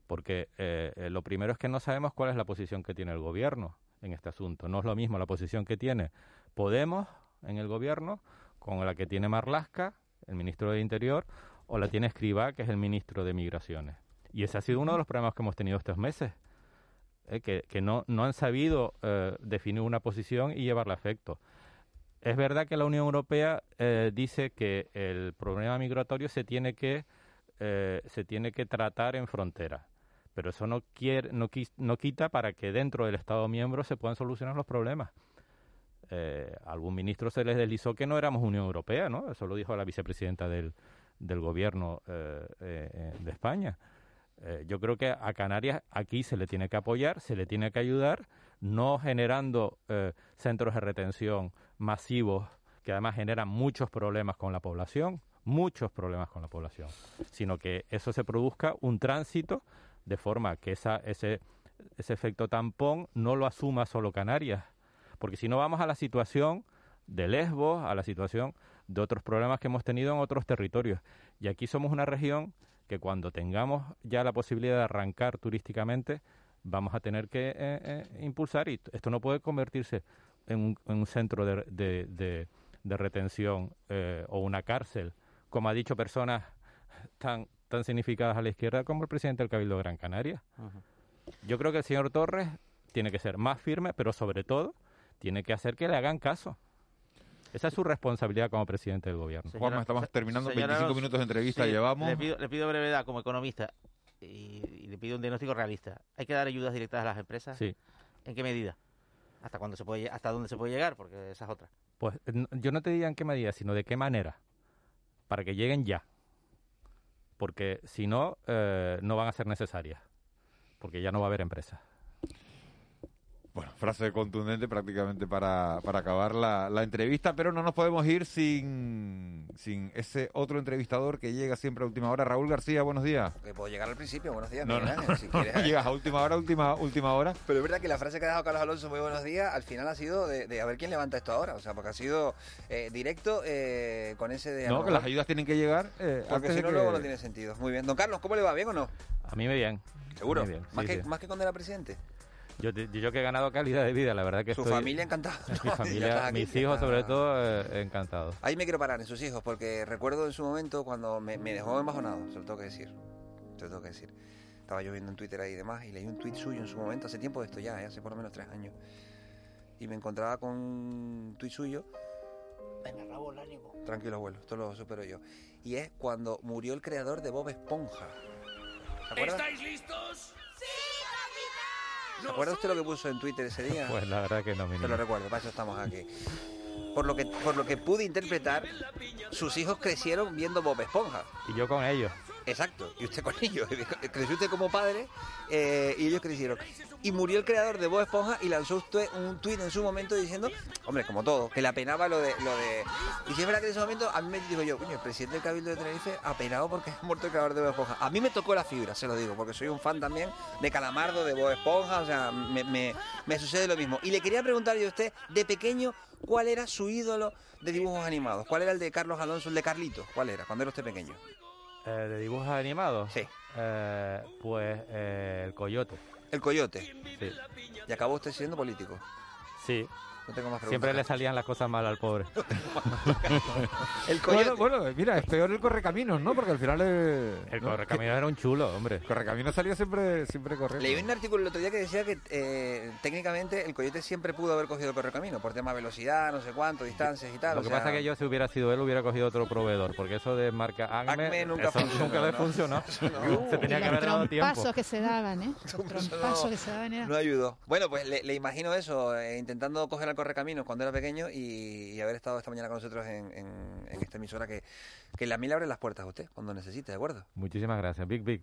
Porque eh, eh, lo primero es que no sabemos cuál es la posición que tiene el gobierno en este asunto. No es lo mismo la posición que tiene Podemos en el gobierno con la que tiene Marlasca, el ministro de Interior, o la tiene Escribá, que es el ministro de Migraciones. Y ese ha sido uno de los problemas que hemos tenido estos meses, eh, que, no, no han sabido eh, definir una posición y llevarla a efecto. Es verdad que la Unión Europea eh, dice que el problema migratorio se tiene que, eh, se tiene que tratar en frontera, pero eso no, quiere, no, no quita para que dentro del Estado miembro se puedan solucionar los problemas. Eh, algún ministro se les deslizó que no éramos Unión Europea, ¿no? Eso lo dijo la vicepresidenta del, gobierno de España. Yo creo que a Canarias aquí se le tiene que apoyar, se le tiene que ayudar, no generando centros de retención masivos que además generan muchos problemas con la población, muchos problemas con la población, sino que eso se produzca un tránsito de forma que esa, ese, ese efecto tampón no lo asuma solo Canarias, porque si no vamos a la situación de Lesbos, a la situación de otros problemas que hemos tenido en otros territorios. Y aquí somos una región que cuando tengamos ya la posibilidad de arrancar turísticamente, vamos a tener que eh, eh, impulsar y esto no puede convertirse en un, centro de, de, de, retención eh, o una cárcel, como ha dicho personas tan, tan significadas a la izquierda como el presidente del Cabildo de Gran Canaria. Yo creo que el señor Torres tiene que ser más firme, pero sobre todo tiene que hacer que le hagan caso. Esa es su responsabilidad como presidente del gobierno. Juanma, estamos terminando 25 minutos de entrevista, llevamos. Le pido, brevedad como economista y, le pido un diagnóstico realista. ¿Hay que dar ayudas directas a las empresas? Sí. ¿En qué medida? ¿Hasta cuándo se puede, hasta dónde se puede llegar? Porque esa es otra. Pues yo no te diría en qué medida, sino de qué manera. Para que lleguen ya. Porque si no, eh, no van a ser necesarias. Porque ya no va a haber empresas. Bueno, frase contundente prácticamente para, para acabar la, la, entrevista, pero no nos podemos ir sin, sin ese otro entrevistador que llega siempre a última hora. Raúl García, buenos días. Que puedo llegar al principio, buenos días. No, no. si quieres, llegas a última hora, última, última hora. Pero es verdad que la frase que ha dejado Carlos Alonso, muy buenos días, al final ha sido de, de a ver quién levanta esto ahora. O sea, porque ha sido eh, directo eh, con ese de... No, que las ayudas tienen que llegar eh, Porque si no, luego no tiene sentido. Muy bien. Don Carlos, ¿cómo le va? ¿Bien o no? A mí me bien. ¿Seguro? ¿Más, que, ¿Más que cuando era presidente? Yo, yo que he ganado calidad de vida, la verdad que Su familia encantada. Mi familia, mis hijos sobre todo, eh, encantados. Ahí me quiero parar en sus hijos, porque recuerdo en su momento cuando me, me dejó embajonado, se lo tengo que decir. Se lo tengo que decir. Estaba yo viendo en Twitter ahí y demás, y leí un tweet suyo en su momento, hace tiempo de esto ya, eh, hace por lo menos tres años. Y me encontraba con un tweet suyo. Venga, Raúl, el ánimo. Tranquilo, abuelo, esto lo supero yo. Y es cuando murió el creador de Bob Esponja. ¿Estáis listos? ¿Se acuerda usted lo que puso en Twitter ese día? Pues la verdad que no, me Se lo recuerdo, para eso estamos aquí. Por lo, que, por lo que pude interpretar, sus hijos crecieron viendo Bob Esponja. Y yo con ellos. Exacto, y usted con ellos. Creció usted como padre eh, y ellos crecieron. Y murió el creador de Bob Esponja y lanzó usted un tuit en su momento diciendo, hombre, como todo, que le apenaba lo de... Lo de... Y si es verdad que en ese momento a mí me digo yo, coño, el presidente del Cabildo de Tenerife apenado porque ha muerto el creador de Bob Esponja. A mí me tocó la fibra, se lo digo, porque soy un fan también de Calamardo, de Bob Esponja, o sea, me, me, me sucede lo mismo. Y le quería preguntar yo a usted, de pequeño, ¿cuál era su ídolo de dibujos animados? ¿Cuál era el de Carlos Alonso, el de Carlito? ¿Cuál era cuando era usted pequeño? Eh, ¿De dibujos animados? Sí. Eh, pues eh, el coyote. ¿El coyote? Sí. ¿Y acabó usted siendo político? Sí. No tengo más Siempre le salían las cosas mal al pobre. el. Bueno, bueno, mira, es peor el correcaminos, ¿no? Porque al final... Es... El correcaminos era un chulo, hombre. El correcaminos salía siempre, siempre correcto. Leí un artículo el otro día que decía que eh, técnicamente el coyote siempre pudo haber cogido el correcamino por tema de velocidad, no sé cuánto, distancias y tal. Lo que pasa es que yo, si hubiera sido él, hubiera cogido otro proveedor, porque eso de marca Acme, Acme nunca, eso funcionó, nunca le ¿no? funcionó. No. Se tenía que haber dado tiempo. pasos que se daban, ¿eh? Los pasos que se daban era... No ayudó. Bueno, pues le, le imagino eso, eh, intentando coger correcaminos cuando era pequeño y, y haber estado esta mañana con nosotros en, en, en esta emisora que, que la mil abre las puertas a usted cuando necesite, ¿de acuerdo? Muchísimas gracias. Big, big.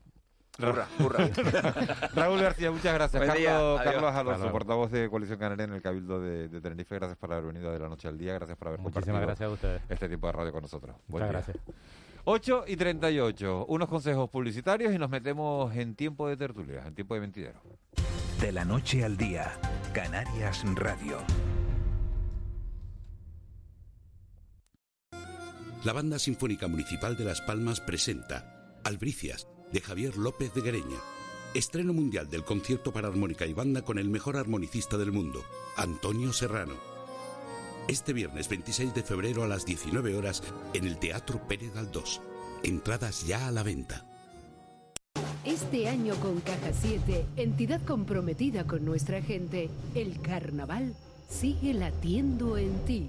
Hurra, hurra. Raúl García, muchas gracias. Carlos. Carlos Alonso, portavoz de Coalición Canaria en el Cabildo de, de Tenerife, gracias por haber venido de la noche al día, gracias por haber Muchísimas compartido gracias a ustedes. este tiempo de radio con nosotros. Buen Muchas día. gracias. 8 y 38, unos consejos publicitarios y nos metemos en tiempo de tertulia, en tiempo de mentidero. De la noche al día, Canarias Radio. La Banda Sinfónica Municipal de Las Palmas presenta Albricias, de Javier López de Guereña. Estreno mundial del concierto para armónica y banda con el mejor armonicista del mundo, Antonio Serrano. Este viernes 26 de febrero a las 19 horas en el Teatro Pérez Galdós. Entradas ya a la venta. Este año con Caja 7, entidad comprometida con nuestra gente, el carnaval sigue latiendo en ti.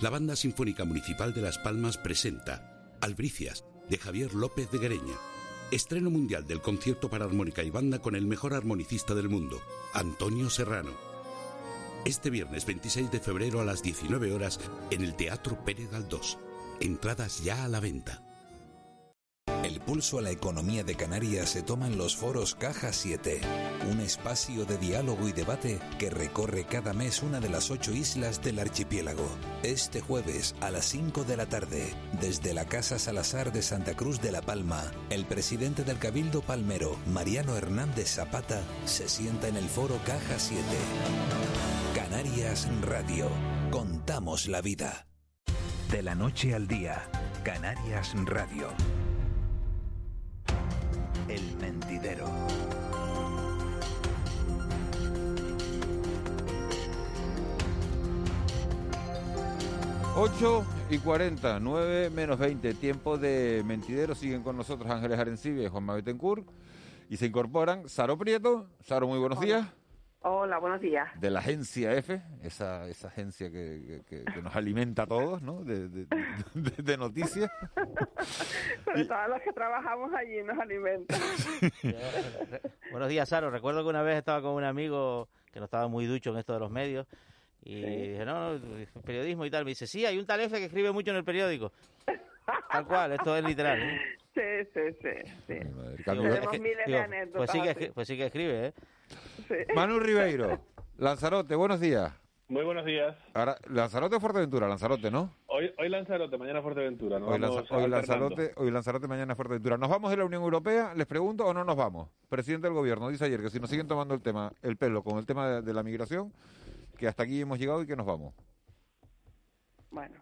La Banda Sinfónica Municipal de Las Palmas presenta Albricias, de Javier López de Gareña. Estreno mundial del concierto para armónica y banda con el mejor armonicista del mundo, Antonio Serrano. Este viernes 26 de febrero a las 19 horas en el Teatro Pérez Galdós. Entradas ya a la venta. El pulso a la economía de Canarias se toma en los foros Caja 7, un espacio de diálogo y debate que recorre cada mes una de las ocho islas del archipiélago. Este jueves a las 5 de la tarde, desde la Casa Salazar de Santa Cruz de la Palma, el presidente del Cabildo Palmero, Mariano Hernández Zapata, se sienta en el foro Caja 7. Canarias Radio. Contamos la vida. De la noche al día, Canarias Radio. El mentidero. 8 y 40, 9 menos 20, tiempo de mentidero. Siguen con nosotros Ángeles Arencibe y Juan Betancourt. Y se incorporan Saro Prieto. Saro, muy buenos días. Hola, buenos días. De la agencia F, esa, esa agencia que, que- que nos alimenta a todos, ¿no? De, de- de- de noticias. Sobre todo los que trabajamos allí nos alimentan. Buenos días, Saro. Recuerdo que una vez estaba con un amigo que no estaba muy ducho en esto de los medios y dije, no, periodismo y tal. Me dice, sí, hay un tal F que escribe mucho en el periódico. Tal cual, esto es literal. ¿eh? Sí, sí, sí. sí. Tenemos es que- miles de digo, anécdotas Pues sí, que, pues sí que escribe, ¿eh? Manu Ribeiro, Lanzarote, buenos días. Muy buenos días. Ahora, Lanzarote o Fuerteventura, Lanzarote, ¿no? Hoy, hoy Lanzarote, mañana Fuerteventura. Hoy, Lanza- hoy. Lanzarote, hoy Lanzarote, mañana Fuerteventura. ¿Nos vamos de la Unión Europea? Les pregunto, ¿o no nos vamos? Presidente del Gobierno dice ayer que si nos siguen tomando el tema, el pelo con el tema de, de la migración, que hasta aquí hemos llegado y que nos vamos. Bueno,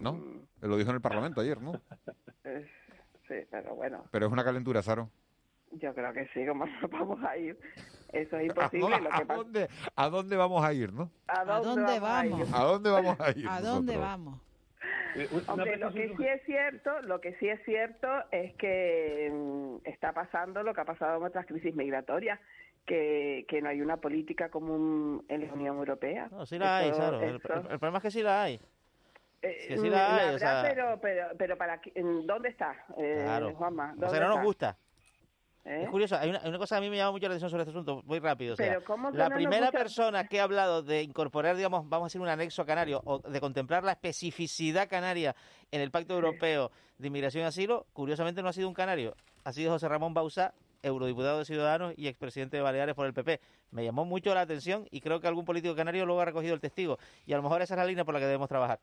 ¿No? Él lo dijo en el Parlamento ayer, ¿no? sí, pero bueno, Pero es una calentura, Saro. yo creo que sí, como nos vamos a ir. Eso es ¿A imposible. dónde, Lo que a dónde- a dónde vamos a ir, no? ¿A dónde, dónde vamos? a? ¿A dónde vamos a ir? ¿A dónde nosotros? vamos? Hombre, lo que sí es cierto, lo que sí es cierto es que mm, está pasando lo que ha pasado en otras crisis migratorias, que, que no hay una política común en la Unión Europea. No, sí la hay, Saro. El, el- el problema es que sí la hay. Eh, que sí la hay, habrá, o sea- pero, pero, pero para qué- ¿en ¿dónde está, eh, Claro. Juanma? O ¿Dónde sea, no nos gusta. ¿Eh? Es curioso, hay una, hay una cosa que a mí me llama mucho la atención sobre este asunto, muy rápido. O sea, Pero ¿cómo la no primera gusta? persona que ha hablado de incorporar, digamos, vamos a decir, un anexo canario o de contemplar la especificidad canaria en el Pacto Europeo de Inmigración y Asilo, curiosamente no ha sido un canario, ha sido José Ramón Bauzá, eurodiputado de Ciudadanos y expresidente de Baleares por el PP. Me llamó mucho la atención y creo que algún político canario luego ha recogido el testigo. Y a lo mejor esa es la línea por la que debemos trabajar.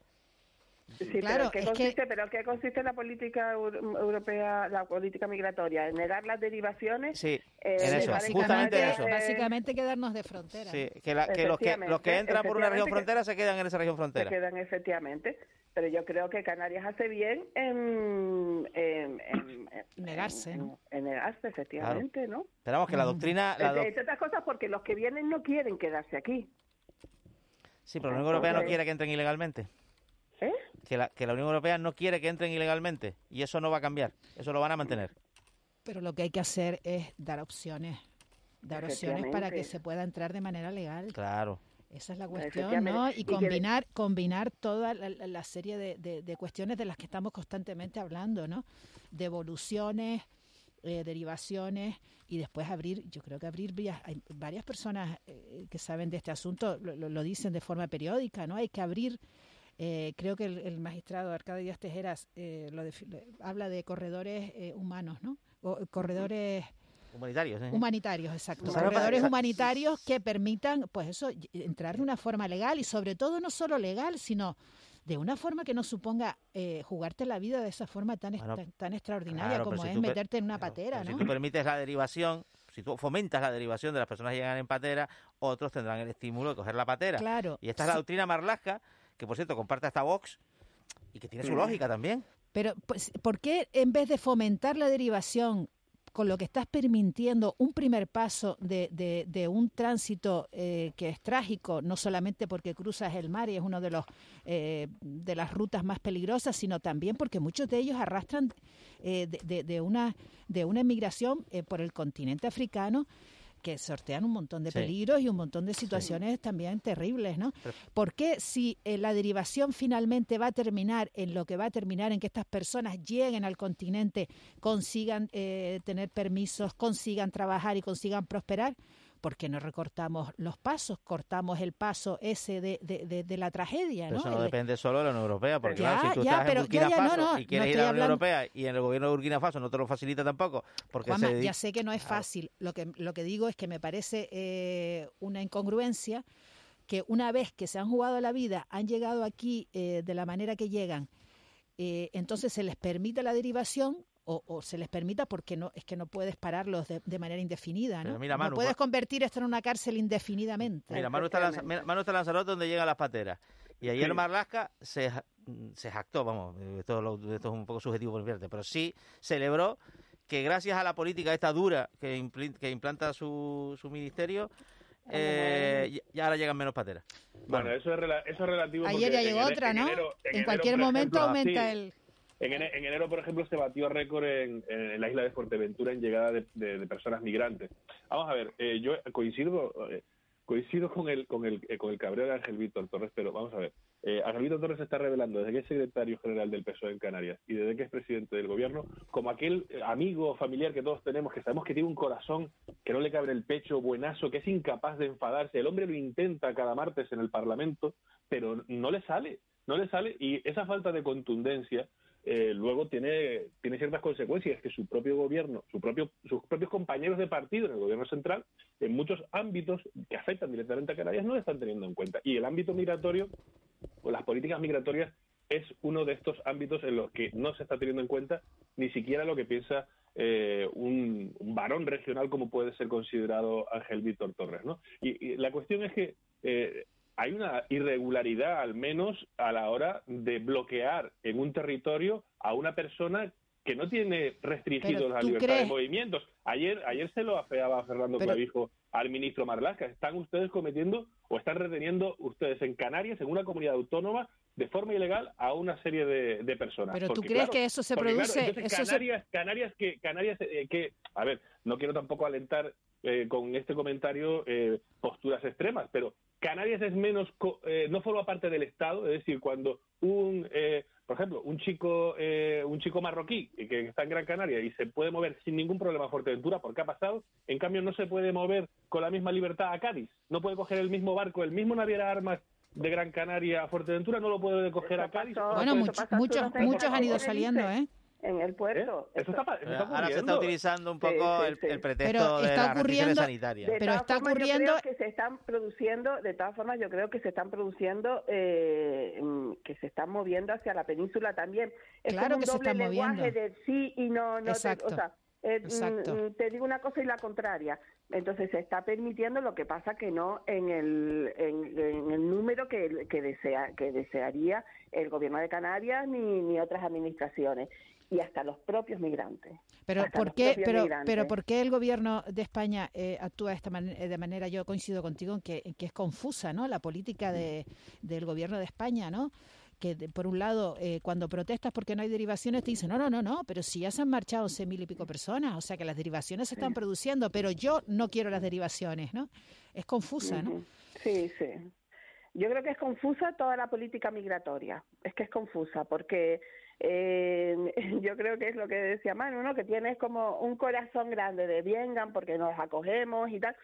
Sí, Claro, pero, ¿qué es que- consiste, pero ¿qué consiste la política eu- europea, la política migratoria? ¿En negar las derivaciones? Sí, Eh, en eso, justamente en eso. eh, Básicamente quedarnos de frontera. Sí, que, la- que los que los que entran por una región frontera se quedan en esa región se frontera. quedan efectivamente. Pero yo creo que Canarias hace bien en, en, en- en- Negarse, en- ¿no? en negarse, efectivamente, ¿no? Esperamos que la doctrina... La doc- Entre otras cosas porque los que vienen no quieren quedarse aquí. Sí, pero la Unión Europea no quiere que entren ilegalmente. Que la, que la Unión Europea no quiere que entren ilegalmente. Y eso no va a cambiar. Eso lo van a mantener. Pero lo que hay que hacer es dar opciones. Dar opciones para que se pueda entrar de manera legal. Claro. Esa es la cuestión. ¿no? Y combinar, combinar toda la, serie de, de- de cuestiones de las que estamos constantemente hablando, ¿no? Devoluciones, eh, derivaciones y después abrir, yo creo que abrir vías, hay varias personas eh, que saben de este asunto, lo- lo dicen de forma periódica, ¿no? Hay que abrir, eh, creo que el, el magistrado Arcadio Díaz Tejeras eh, lo le- habla de corredores eh, humanos, ¿no? O, corredores Humanitarios. ¿eh? Humanitarios, exacto. ¿Sabe lo que Corredores humanitarios que permitan, pues eso, entrar de una forma legal y sobre todo no solo legal, sino de una forma que no suponga eh, jugarte la vida de esa forma tan, Bueno, tan, tan extraordinaria claro, como si es meterte en una patera, Si ¿no? tú permites la derivación, si tú fomentas la derivación de las personas que llegan en patera, otros tendrán el estímulo de coger la patera. Claro, Y esta es la sí. doctrina Marlaska que por cierto comparte hasta Vox y que tiene su lógica también. Pero, pues, ¿por qué en vez de fomentar la derivación con lo que estás permitiendo un primer paso de, de- de un tránsito eh, que es trágico, no solamente porque cruzas el mar y es una de, los, eh, de las rutas más peligrosas, sino también porque muchos de ellos arrastran eh, de, una, de una emigración eh, por el continente africano que sortean un montón de Sí. peligros y un montón de situaciones también terribles, ¿no? ¿Por qué si eh, la derivación finalmente va a terminar en lo que va a terminar en que estas personas lleguen al continente, consigan eh, tener permisos, consigan trabajar y consigan prosperar? ¿Por qué no recortamos los pasos? Cortamos el paso ese de, de- de- de la tragedia, Pero ¿no? eso no El de- depende solo de la Unión Europea, porque Ya, claro, si tú ya, estás pero- en Burkina ya, ya, no, Faso no, y quieres ir a la Unión hablando- Europea y en el gobierno de Burkina Faso no te lo facilita tampoco, porque Juanma, se ya sé que no es fácil. Lo que, lo que digo es que me parece eh, una incongruencia que una vez que se han jugado la vida, han llegado aquí eh, de la manera que llegan, eh, entonces se les permite la derivación o, o se les permita porque no es que no puedes pararlos de, de manera indefinida, ¿no? Puedes pa- convertir esto en una cárcel indefinidamente. Mira, Manu está, Lanza- mira, Manu está en Lanzarote donde llegan las pateras. Y ayer Sí. Marlaska se, ja- se jactó, vamos, esto, lo- esto es un poco subjetivo por mi parte, pero sí celebró que gracias a la política esta dura que, impli- que implanta su, su ministerio, eh, ya- ya ahora llegan menos pateras. Bueno, eso es, rela- eso es relativo. Ayer ya llegó otra, en ¿no? enero- En enero, cualquier momento ejemplo, aumenta el... En, ene- en enero, por ejemplo, se batió récord en, la isla de Fuerteventura en llegada de, personas migrantes. Vamos a ver, eh, yo coincido eh, coincido con el con el eh, con el cabreo de Ángel Víctor Torres, pero vamos a ver, eh, Ángel Víctor Torres se está revelando desde que es secretario general del PSOE en Canarias y desde que es presidente del gobierno como aquel amigo familiar que todos tenemos que sabemos que tiene un corazón que no le cabe el pecho, buenazo, que es incapaz de enfadarse. El hombre lo intenta cada martes en el Parlamento, pero no le sale, no le sale y esa falta de contundencia eh, luego tiene, tiene ciertas consecuencias que su propio gobierno, su propio, sus propios compañeros de partido en el gobierno central, en muchos ámbitos que afectan directamente a Canarias, no lo están teniendo en cuenta. Y el ámbito migratorio, o las políticas migratorias, es uno de estos ámbitos en los que no se está teniendo en cuenta ni siquiera lo que piensa eh, un, varón regional como puede ser considerado Ángel Víctor Torres. ¿no? Y, y la cuestión es que eh, hay una irregularidad, al menos a la hora de bloquear en un territorio a una persona que no tiene restringidos la ¿tú libertad de movimientos. Ayer, ayer se lo afeaba Fernando Pero- Clavijo al ministro Marlaska. Están ustedes cometiendo o están reteniendo ustedes en Canarias, en una comunidad autónoma, de forma ilegal a una serie de, de personas. Pero ¿tú crees claro, que eso se porque, produce- eso se- Canarias, Canarias que, Canarias eh, que, a ver, no quiero tampoco alentar eh, con este comentario eh, posturas extremas, pero Canarias es menos, co- eh, no forma parte del Estado, es decir, cuando un, eh, por ejemplo, un chico, eh, un chico marroquí que está en Gran Canaria y se puede mover sin ningún problema a Fuerteventura, porque ha pasado, en cambio no se puede mover con la misma libertad a Cádiz, no puede coger el mismo barco, el mismo naviera armas de Gran Canaria a Fuerteventura, no lo puede coger a Cádiz. Bueno, much- muchos, muchos han ido saliendo, ¿eh? En el puerto. Eso está, eso está Ahora se está utilizando un poco sí, el, sí. el pretexto de está las restricciones sanitarias. De Pero está formas, ocurriendo- Yo creo que se están produciendo, de todas formas, yo creo que se están produciendo, eh, mm, que se están moviendo hacia la península también. Es Claro como que un se doble están lenguaje moviendo. de sí y no, no te- Exacto. o sea, eh, mm, Exacto. mm, te digo una cosa y la contraria. Entonces se está permitiendo lo que pasa que no en el, en, en el número que, que desea que desearía el gobierno de Canarias ni, ni otras administraciones y hasta los propios migrantes. Pero ¿por qué, pero, migrantes. pero ¿por qué el gobierno de España eh, actúa de esta man- eh, de manera? Yo coincido contigo en que, en que es confusa, ¿no? La política de, del gobierno de España, ¿no? Que por un lado, eh, cuando protestas porque no hay derivaciones, te dicen, no, no, no, no, pero si ya se han marchado once mil y pico personas, o sea que las derivaciones se están produciendo, pero yo no quiero las derivaciones, ¿no? Es confusa, ¿no? Sí, sí. Yo creo que es confusa toda la política migratoria. Es que es confusa porque eh, yo creo que es lo que decía Manu, ¿no? Que tienes como un corazón grande de vengan porque nos acogemos y tal,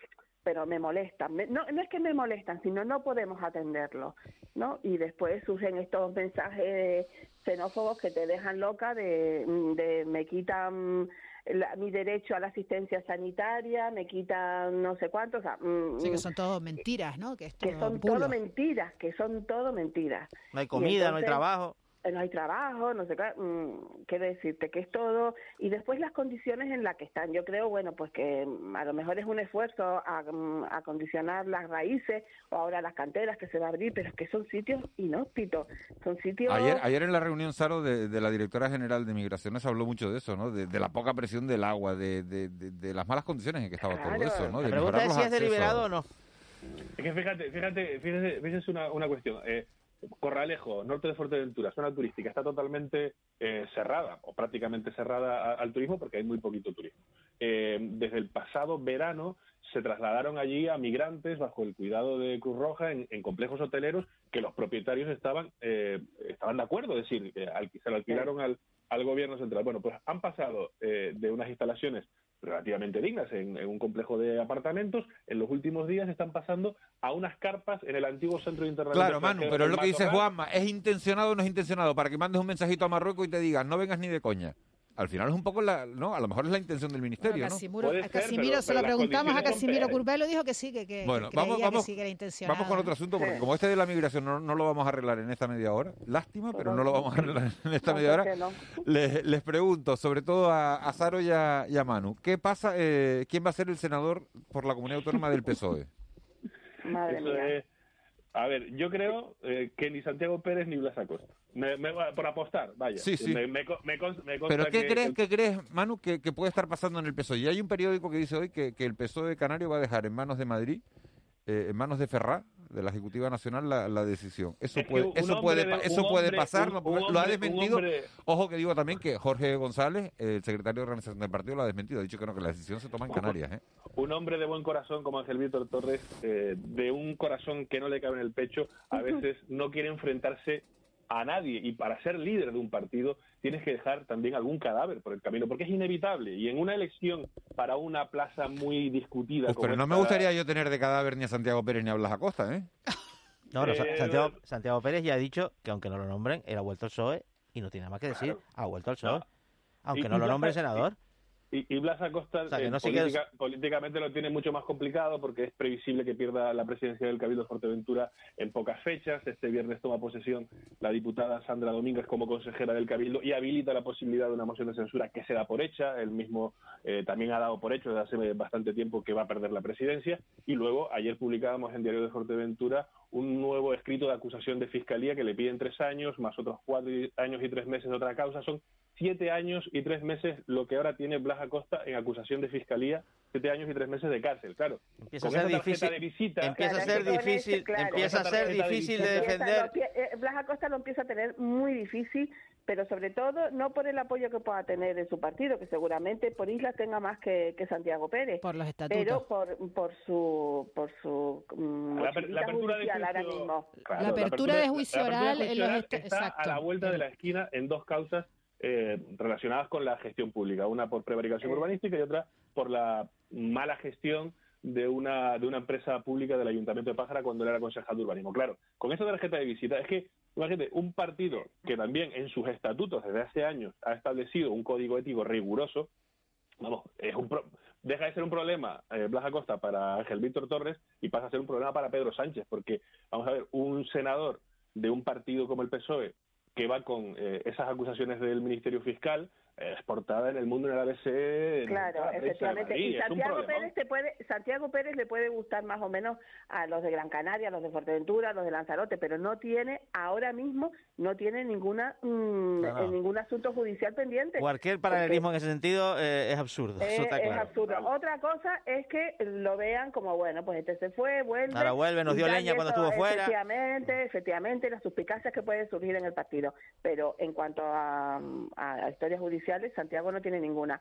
pero me molestan. Me- no, no es que me molestan, sino no podemos atenderlo, ¿no? Y después surgen estos mensajes xenófobos que te dejan loca de, de me quitan la- mi derecho a la asistencia sanitaria, me quitan no sé cuánto, o sea, mm, Sí, que son todo mentiras, ¿no? Que, es que son todo mentiras, que son todo mentiras. No hay comida, no hay trabajo. No hay trabajo, no sé qué, mm, decirte que es todo, y después las condiciones en las que están. Yo creo, bueno, pues que mm, a lo mejor es un esfuerzo a, mm, acondicionar las raíces o ahora las canteras que se va a abrir, pero es que son sitios inhóspitos, son sitios... Ayer, ayer en la reunión, Saro, de, de la directora general de Migraciones habló mucho de eso, ¿no? De, de la poca presión del agua, de, de, de- de las malas condiciones en que estaba todo eso, ¿no? De La pregunta es los si es accesos. deliberado o no. Es que fíjate, fíjate, fíjese, fíjese una, una cuestión. Eh, Corralejo, norte de Fuerteventura, zona turística, está totalmente eh, cerrada o prácticamente cerrada a- al turismo porque hay muy poquito turismo. Eh, desde el pasado verano se trasladaron allí a migrantes bajo el cuidado de Cruz Roja en, en complejos hoteleros que los propietarios estaban eh, estaban de acuerdo, es decir, se lo alquilaron al, al gobierno central. Bueno, pues han pasado eh, de unas instalaciones relativamente dignas en, en un complejo de apartamentos, en los últimos días están pasando a unas carpas en el antiguo centro de internamiento. Claro, Manu, pero es lo que dice. Juanma, ¿es intencionado o no es intencionado? Para que mandes un mensajito a Marruecos y te digas, no vengas ni de coña. Al final es un poco la, ¿no? A lo mejor es la intención del ministerio, ¿no? Casimiro, a Casimiro se lo preguntamos a Casimiro Curbelo, dijo que sí, que, que, Bueno, que vamos, creía vamos, que sí que era intencionado. vamos con otro asunto, porque como este de la migración no, no lo vamos a arreglar en esta media hora, lástima, pero no lo vamos a arreglar en esta No, media hora. ¿por qué no? Les, les pregunto, sobre todo a, a Saro y a, y a Manu, ¿qué pasa, eh, quién va a ser el senador por la comunidad autónoma del PSOE? Madre mía. A ver, yo creo eh, que ni Santiago Pérez ni Blas Acosta. Me, me por apostar, vaya. Sí, sí. Me, me ¿Pero qué que- crees, que- qué crees, Manu, que, que puede estar pasando en el PSOE? Y hay un periódico que dice hoy que, que el PSOE de Canario va a dejar en manos de Madrid, eh, en manos de Ferrá, de la Ejecutiva Nacional, la, la decisión. Eso Es puede, eso puede, de- eso puede hombre- pasar, lo ha desmentido. Ojo que digo también que Jorge González, el secretario de organización del partido, lo ha desmentido. Ha dicho que no, que la decisión se toma en Canarias. ¿eh? un hombre de buen corazón como Ángel Víctor Torres, eh, de un corazón que no le cabe en el pecho, a veces no quiere enfrentarse a nadie y para ser líder de un partido tienes que dejar también algún cadáver por el camino porque es inevitable y en una elección para una plaza muy discutida Uf, como pero no me gustaría yo tener de cadáver ni a Santiago Pérez ni a Blas Acosta, ¿eh? No, no, Eh, Santiago, Santiago Pérez ya ha dicho que aunque no lo nombren, él ha vuelto al PSOE y no tiene nada más que decir. Ha vuelto al PSOE. Aunque Y- no lo nombre senador. Y, y Blas Acosta O sea, que eh, política- políticamente lo tiene mucho más complicado porque es previsible que pierda la presidencia del Cabildo de Fuerteventura en pocas fechas. Este viernes toma posesión la diputada Sandra Domínguez como consejera del Cabildo y habilita la posibilidad de una moción de censura que se da por hecha. Él mismo eh, también ha dado por hecho desde hace bastante tiempo que va a perder la presidencia. Y luego, ayer publicábamos en Diario de Fuerteventura un nuevo escrito de acusación de fiscalía que le piden tres años, más otros cuatro y- años y tres meses de otra causa. Son siete años y tres meses lo que ahora tiene Blas Acosta en acusación de fiscalía, siete años y tres meses de cárcel, claro. Empieza a ser difícil- de visita, empieza a ser difícil, este, claro. empieza a ser difícil de defender. eh, Blas Acosta lo empieza a tener muy difícil, pero sobre todo no por el apoyo que pueda tener en su partido, que seguramente por Islas tenga más que, que Santiago Pérez. Por los estatutos. Pero por, por su por su La apertura de judicial ahora juicio- mismo. Claro, La apertura de juicio la apertura oral de en juicio está exacto. a la vuelta de la esquina en dos causas eh, relacionadas con la gestión pública, una por prevaricación urbanística y otra por la mala gestión de una de una empresa pública del Ayuntamiento de Pájara cuando él era concejal de urbanismo. Claro, con esa tarjeta de visita es que imagínate un partido que también en sus estatutos desde hace años ha establecido un código ético riguroso, vamos, es un pro- deja de ser un problema eh, Blas Acosta para Ángel Víctor Torres y pasa a ser un problema para Pedro Sánchez, porque vamos a ver, un senador de un partido como el PSOE que va con eh, esas acusaciones del Ministerio Fiscal eh, es portada en el mundo en el ABC. en Claro, de efectivamente. Madrid, Y Santiago. Pérez, te puede, Santiago Pérez le puede gustar más o menos a los de Gran Canaria, a los de Fuerteventura, a los de Lanzarote, pero no tiene, ahora mismo, no tiene ninguna mm, No, no. eh, ningún asunto judicial pendiente. Cualquier paralelismo en ese sentido eh, es absurdo. Eh, Eso está es claro. absurdo. Otra cosa es que lo vean como, bueno, pues este se fue, vuelve. Ahora vuelve, nos dio leña cuando eso, estuvo fuera. Efectivamente, efectivamente, las suspicacias que pueden surgir en el partido. Pero en cuanto a, a historias judiciales, Santiago no tiene ninguna.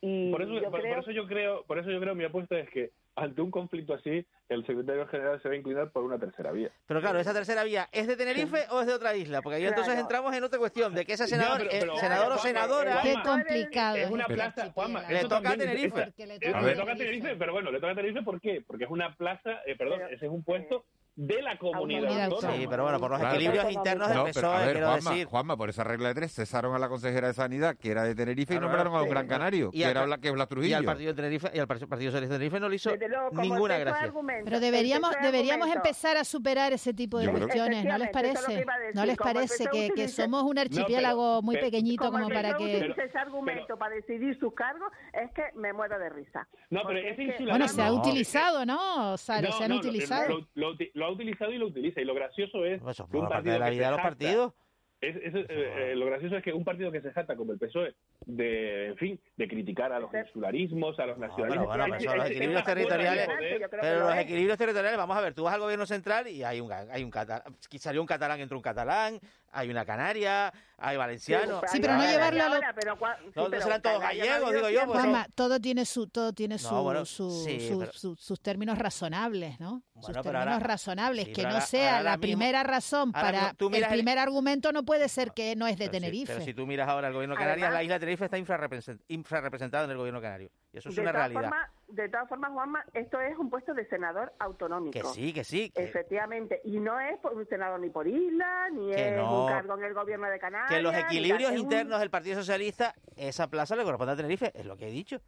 Y Por eso, yo por- por creo eso yo creo, por eso yo creo mi apuesta es que ante un conflicto así, el secretario general se va a inclinar por una tercera vía. Pero claro, esa tercera vía, ¿es de Tenerife o es de otra isla? Porque ahí entonces entramos en otra cuestión, de que ese senador, Ya, pero- pero- senador o senadora... Qué complicado. Es una plaza. Juanma, Le toca a Tenerife. le toca a Tenerife. Tenerife, pero bueno, le toca a Tenerife ¿por qué? Porque es una plaza, eh, perdón, Pero, ese es un puesto de la comunidad autónoma. Sí, pero bueno, por los Claro. equilibrios internos del No, pero, PSOE, a ver, quiero Juanma, decir. Juanma, por esa regla de tres, cesaron a la consejera de Sanidad, que era de Tenerife, y Claro, nombraron a un sí. gran canario, Y que al era pa- Bla- que es Blas Y Trujillo. al partido de Tenerife, y al Partido Socialista de Tenerife no le hizo luego, ninguna gracia. argumento, Pero el deberíamos deberíamos empezar a superar ese tipo de Yo cuestiones, ¿no les es parece? decir, ¿No les parece que, que somos un No, archipiélago muy pero- pequeñito como, para que... ese argumento para decidir sus cargos, es que me muero de risa. No, pero ese Bueno, se ha No. utilizado, ¿no? No, se han no, utilizado. Lo, ha utilizado y lo utiliza. Y lo gracioso es que un partido de la vida de los partidos. Es- es, eh, eh, lo gracioso es que un partido que se jata como el PSOE de, en fin, de criticar a los insularismos, a los Bueno, nacionalismos. bueno, pero son hay- los de territoriales. poder- Pero los equilibrios territoriales, vamos a ver, tú vas al gobierno central y hay un, hay un catalán, salió un catalán, entró un catalán, hay una canaria, hay valenciano. Sí, pero no llevarlo a lo- No, no serán todos gallegos, digo yo. pues todo tiene su todo tiene No, su, bueno, su- sí, su- pero- su- sus términos razonables, ¿no? sus Bueno, pero términos ahora- razonables, sí, que pero no ahora- sea ahora la mismo- primera razón para mismo tú el miras el- primer argumento no puede ser que no es de Pero sí, Tenerife. pero si tú miras ahora el gobierno de Canarias, Además- la isla de Tenerife está infrarrepresent- infrarrepresentada en el gobierno canario. Y eso es de una realidad. de todas formas, Juanma, esto es un puesto de senador autonómico. Que sí, que sí. que- Efectivamente, y no es por un senador ni por isla, ni Que es no. un cargo en el gobierno de Canarias. que los equilibrios un- internos del Partido Socialista, esa plaza le corresponde a Tenerife, es lo que he dicho.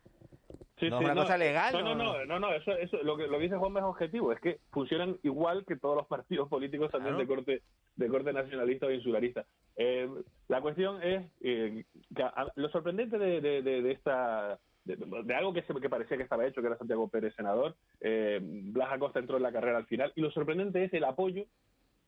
Sí, no sí, es una cosa legal. No, no, no, no, no, eso, eso, lo, que, lo que dice Juanma es objetivo, es que funcionan igual que todos los partidos políticos también de corte de corte nacionalista o insularista. Eh, la cuestión es eh, que a- lo sorprendente de, de- de- de esta de, de algo que, se, que parecía que estaba hecho, que era Santiago Pérez senador, eh, Blas Acosta entró en la carrera al final, y lo sorprendente es el apoyo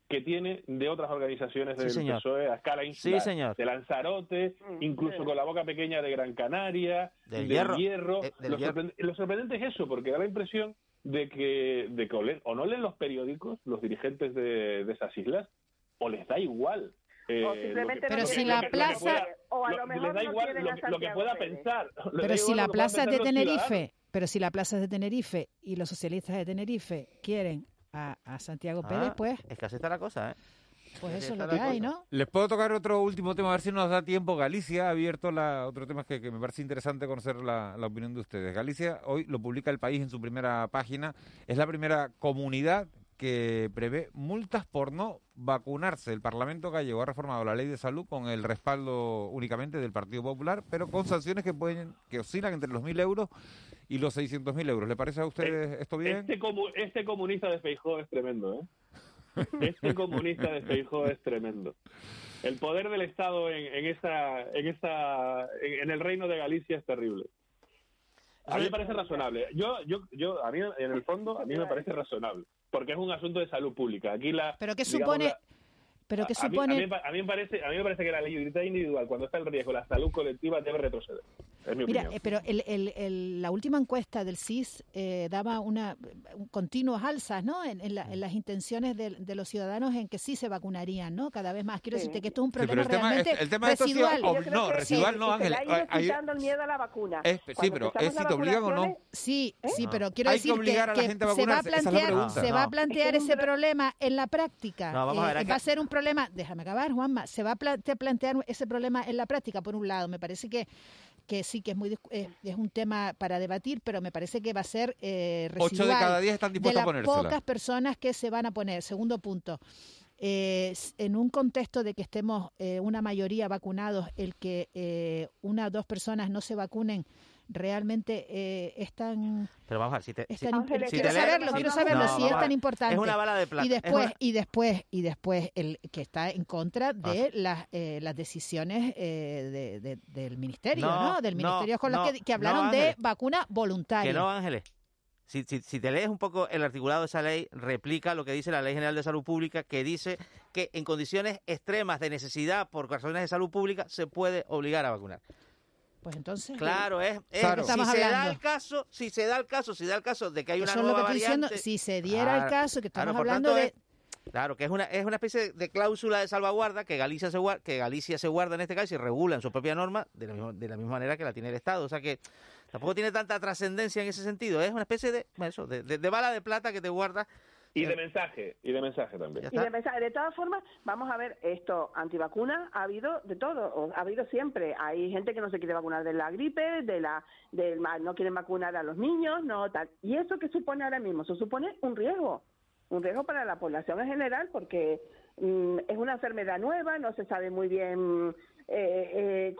que tiene de otras organizaciones Sí, del señor. PSOE a escala insular, Sí, señor. de Lanzarote, incluso con la boca pequeña de Gran Canaria, Del del, Hierro. Hierro. Eh, del lo, Hierro. sorprendente, lo sorprendente es eso, porque da la impresión de que, de que o, leen- o no leen los periódicos los dirigentes de, de esas islas, o les da igual. eh, O simplemente lo que- quieren lo la plaza- pueda- O a lo- lo les da igual lo, que- lo que pueda pensar. Pero si la plaza es de. Tenerife, pero si la plaza es de Tenerife y los socialistas de Tenerife quieren a, a Santiago Pérez, Ah, pues, Es que así está la cosa, ¿eh? pues eso es lo que hay. ¿no? Les puedo tocar otro último tema, a ver si nos da tiempo. Galicia ha abierto la, otro tema que, que me parece interesante conocer la, la opinión de ustedes. Galicia hoy lo publica el país en su primera página. Es la primera comunidad que prevé multas por no vacunarse. El Parlamento gallego ha reformado la ley de salud con el respaldo únicamente del Partido Popular, pero con sanciones que pueden que oscilan entre los 1.000 euros y los 600.000 euros. ¿Le parece a ustedes esto bien? Este, comu- este comunista de Feijó es tremendo, ¿eh? Este comunista de Feijó es tremendo. El poder del Estado en, en esta, en esta, en, en el reino de Galicia es terrible. A mí me parece razonable. Yo, yo, yo, a mí, en el fondo, a mí me parece razonable, porque es un asunto de salud pública. Aquí la, Pero ¿qué supone, la- pero qué a- a mí- supone A mí, a mí me parece, a mí me parece que la libertad individual, cuando está en riesgo la salud colectiva, debe retroceder. Es mi Mira, opinión. eh, pero el, el- el- la última encuesta del CIS eh, daba una un- continuas alzas, ¿no? En, en la- en las intenciones de, de los ciudadanos en que sí se vacunarían, ¿no? Cada vez más. Quiero Sí. decirte que esto es un Sí, pero problema el tema- realmente el tema de esto sí, residual. o- Yo creo no, residual que- no, Ángel. Se le ha ido Hay- quitando el miedo a la vacuna. Es- sí, pero ¿es si te obligan o no? Sí, ¿Eh? sí, pero quiero decir que obligar a la gente a se va a plantear, se va a plantear ese pro- problema en la práctica. No, vamos a ver, Eh, es va a ser un problema, déjame acabar, Juanma, se va a plante- plantear ese problema en la práctica, por un lado. Me parece que que sí que es muy eh, es un tema para debatir, pero me parece que va a ser eh, residual. Ocho de cada diez están dispuestos de a las ponérsela. pocas personas que se van a poner. Segundo punto. eh, en un contexto de que estemos eh, una mayoría vacunados, el que eh, una o dos personas no se vacunen realmente eh, es tan Pero vamos a ver, si te, es si- tan imp- si te quiero lees- saberlo, quiero saberlo, No, si es tan importante. Es una bala de plata. Y es después, una- y después, y después el que está en contra de Ah. las, eh, las decisiones eh, de- de- del ministerio, No, ¿no? Del no, ministerio con los no, que, que no, hablaron de vacuna voluntaria. Que no, Ángeles. Si, si, si te lees un poco el articulado de esa ley, replica lo que dice la Ley General de Salud Pública, que dice que en condiciones extremas de necesidad por razones de salud pública se puede obligar a vacunar. Pues entonces. Claro, es, es- Claro. si se da el caso, si se da el caso, si da el caso de que hay una Eso es lo nueva que estoy diciendo. variante, Si se diera el caso, que estamos claro, hablando de. es- claro, que es una es una especie de cláusula de salvaguarda que Galicia se guarda, que Galicia se guarda en este caso y regula en su propia norma de la misma, de la misma manera que la tiene el Estado, o sea que tampoco tiene tanta trascendencia en ese sentido, es una especie de eso, de, de- de bala de plata que te guarda Y de mensaje, y de mensaje también. Y de, mensaje. de todas formas, vamos a ver, esto, antivacuna ha habido de todo, o ha habido siempre. Hay gente que no se quiere vacunar de la gripe, de la, del ma- no quieren vacunar a los niños, no tal. ¿Y eso qué supone ahora mismo? Eso supone un riesgo. un riesgo para la población en general porque mm, es una enfermedad nueva, no se sabe muy bien eh, eh,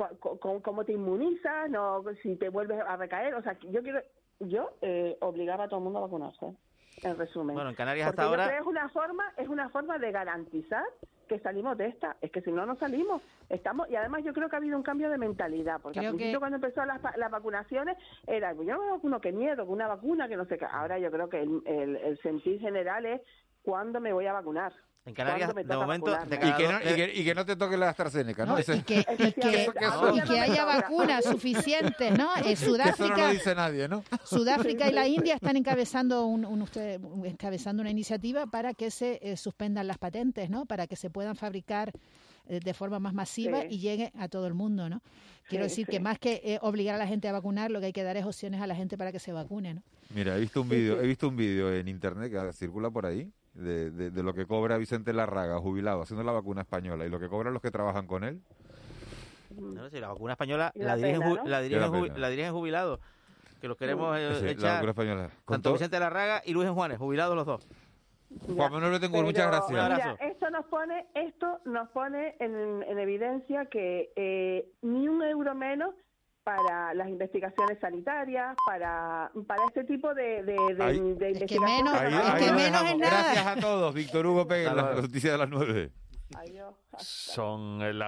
cómo te inmunizas, no si te vuelves a recaer, o sea, que yo quiero yo eh, obligaba a todo el mundo a vacunarse. En resumen. Bueno, en Canarias Porque hasta ahora- creo que es una forma, es una forma de garantizar que salimos de esta. Es que si no, no salimos. Estamos y además yo creo que ha habido un cambio de mentalidad, porque Creo al principio que- cuando empezó las, pa- las vacunaciones era, yo no me vacuno, qué miedo, que una vacuna, que no sé qué. Ahora yo creo que el, el, el sentir general es cuándo me voy a vacunar. En Canarias, ¿Cuándo me de momento, Y que, no, y, que, y que no te toque la AstraZeneca, ¿no? No, Ese- y que, y que- Eso que eso- y que haya vacunas suficientes, ¿no? Eh, que eso no lo Sudáfrica, dice nadie, ¿no? Sudáfrica y la India están encabezando un, un- usted- encabezando una iniciativa para que se eh, suspendan las patentes, ¿no? Para que se puedan fabricar eh, de forma más masiva Sí. y llegue a todo el mundo, ¿no? Quiero Sí, decir sí. que más que eh, obligar a la gente a vacunar, lo que hay que dar es opciones a la gente para que se vacune, ¿no? Mira, he visto un vídeo, sí. he visto un vídeo en internet que circula por ahí de, de, de lo que cobra Vicente Larraga, jubilado, haciendo la vacuna española, y lo que cobran los que trabajan con él. No, si la vacuna española la, la dirigen, pena, ju- ¿no? la, dirigen, Y la ju- pena. la dirigen jubilados, que los queremos eh, Ese, la echar. vacuna española. Con Tanto todo- Vicente Larraga y Luis Juanes, jubilados los dos. Juan Manuel Betancourt, muchas gracias. Mira, esto nos pone, esto nos pone en, en evidencia que eh, ni un euro menos para las investigaciones sanitarias, para, para este tipo de, de, de, Ahí- de Es que menos- Ahí- es que menos es nada. Gracias a todos. Víctor Hugo Pérez, la noticia de las nueve. Adiós. Son eh, las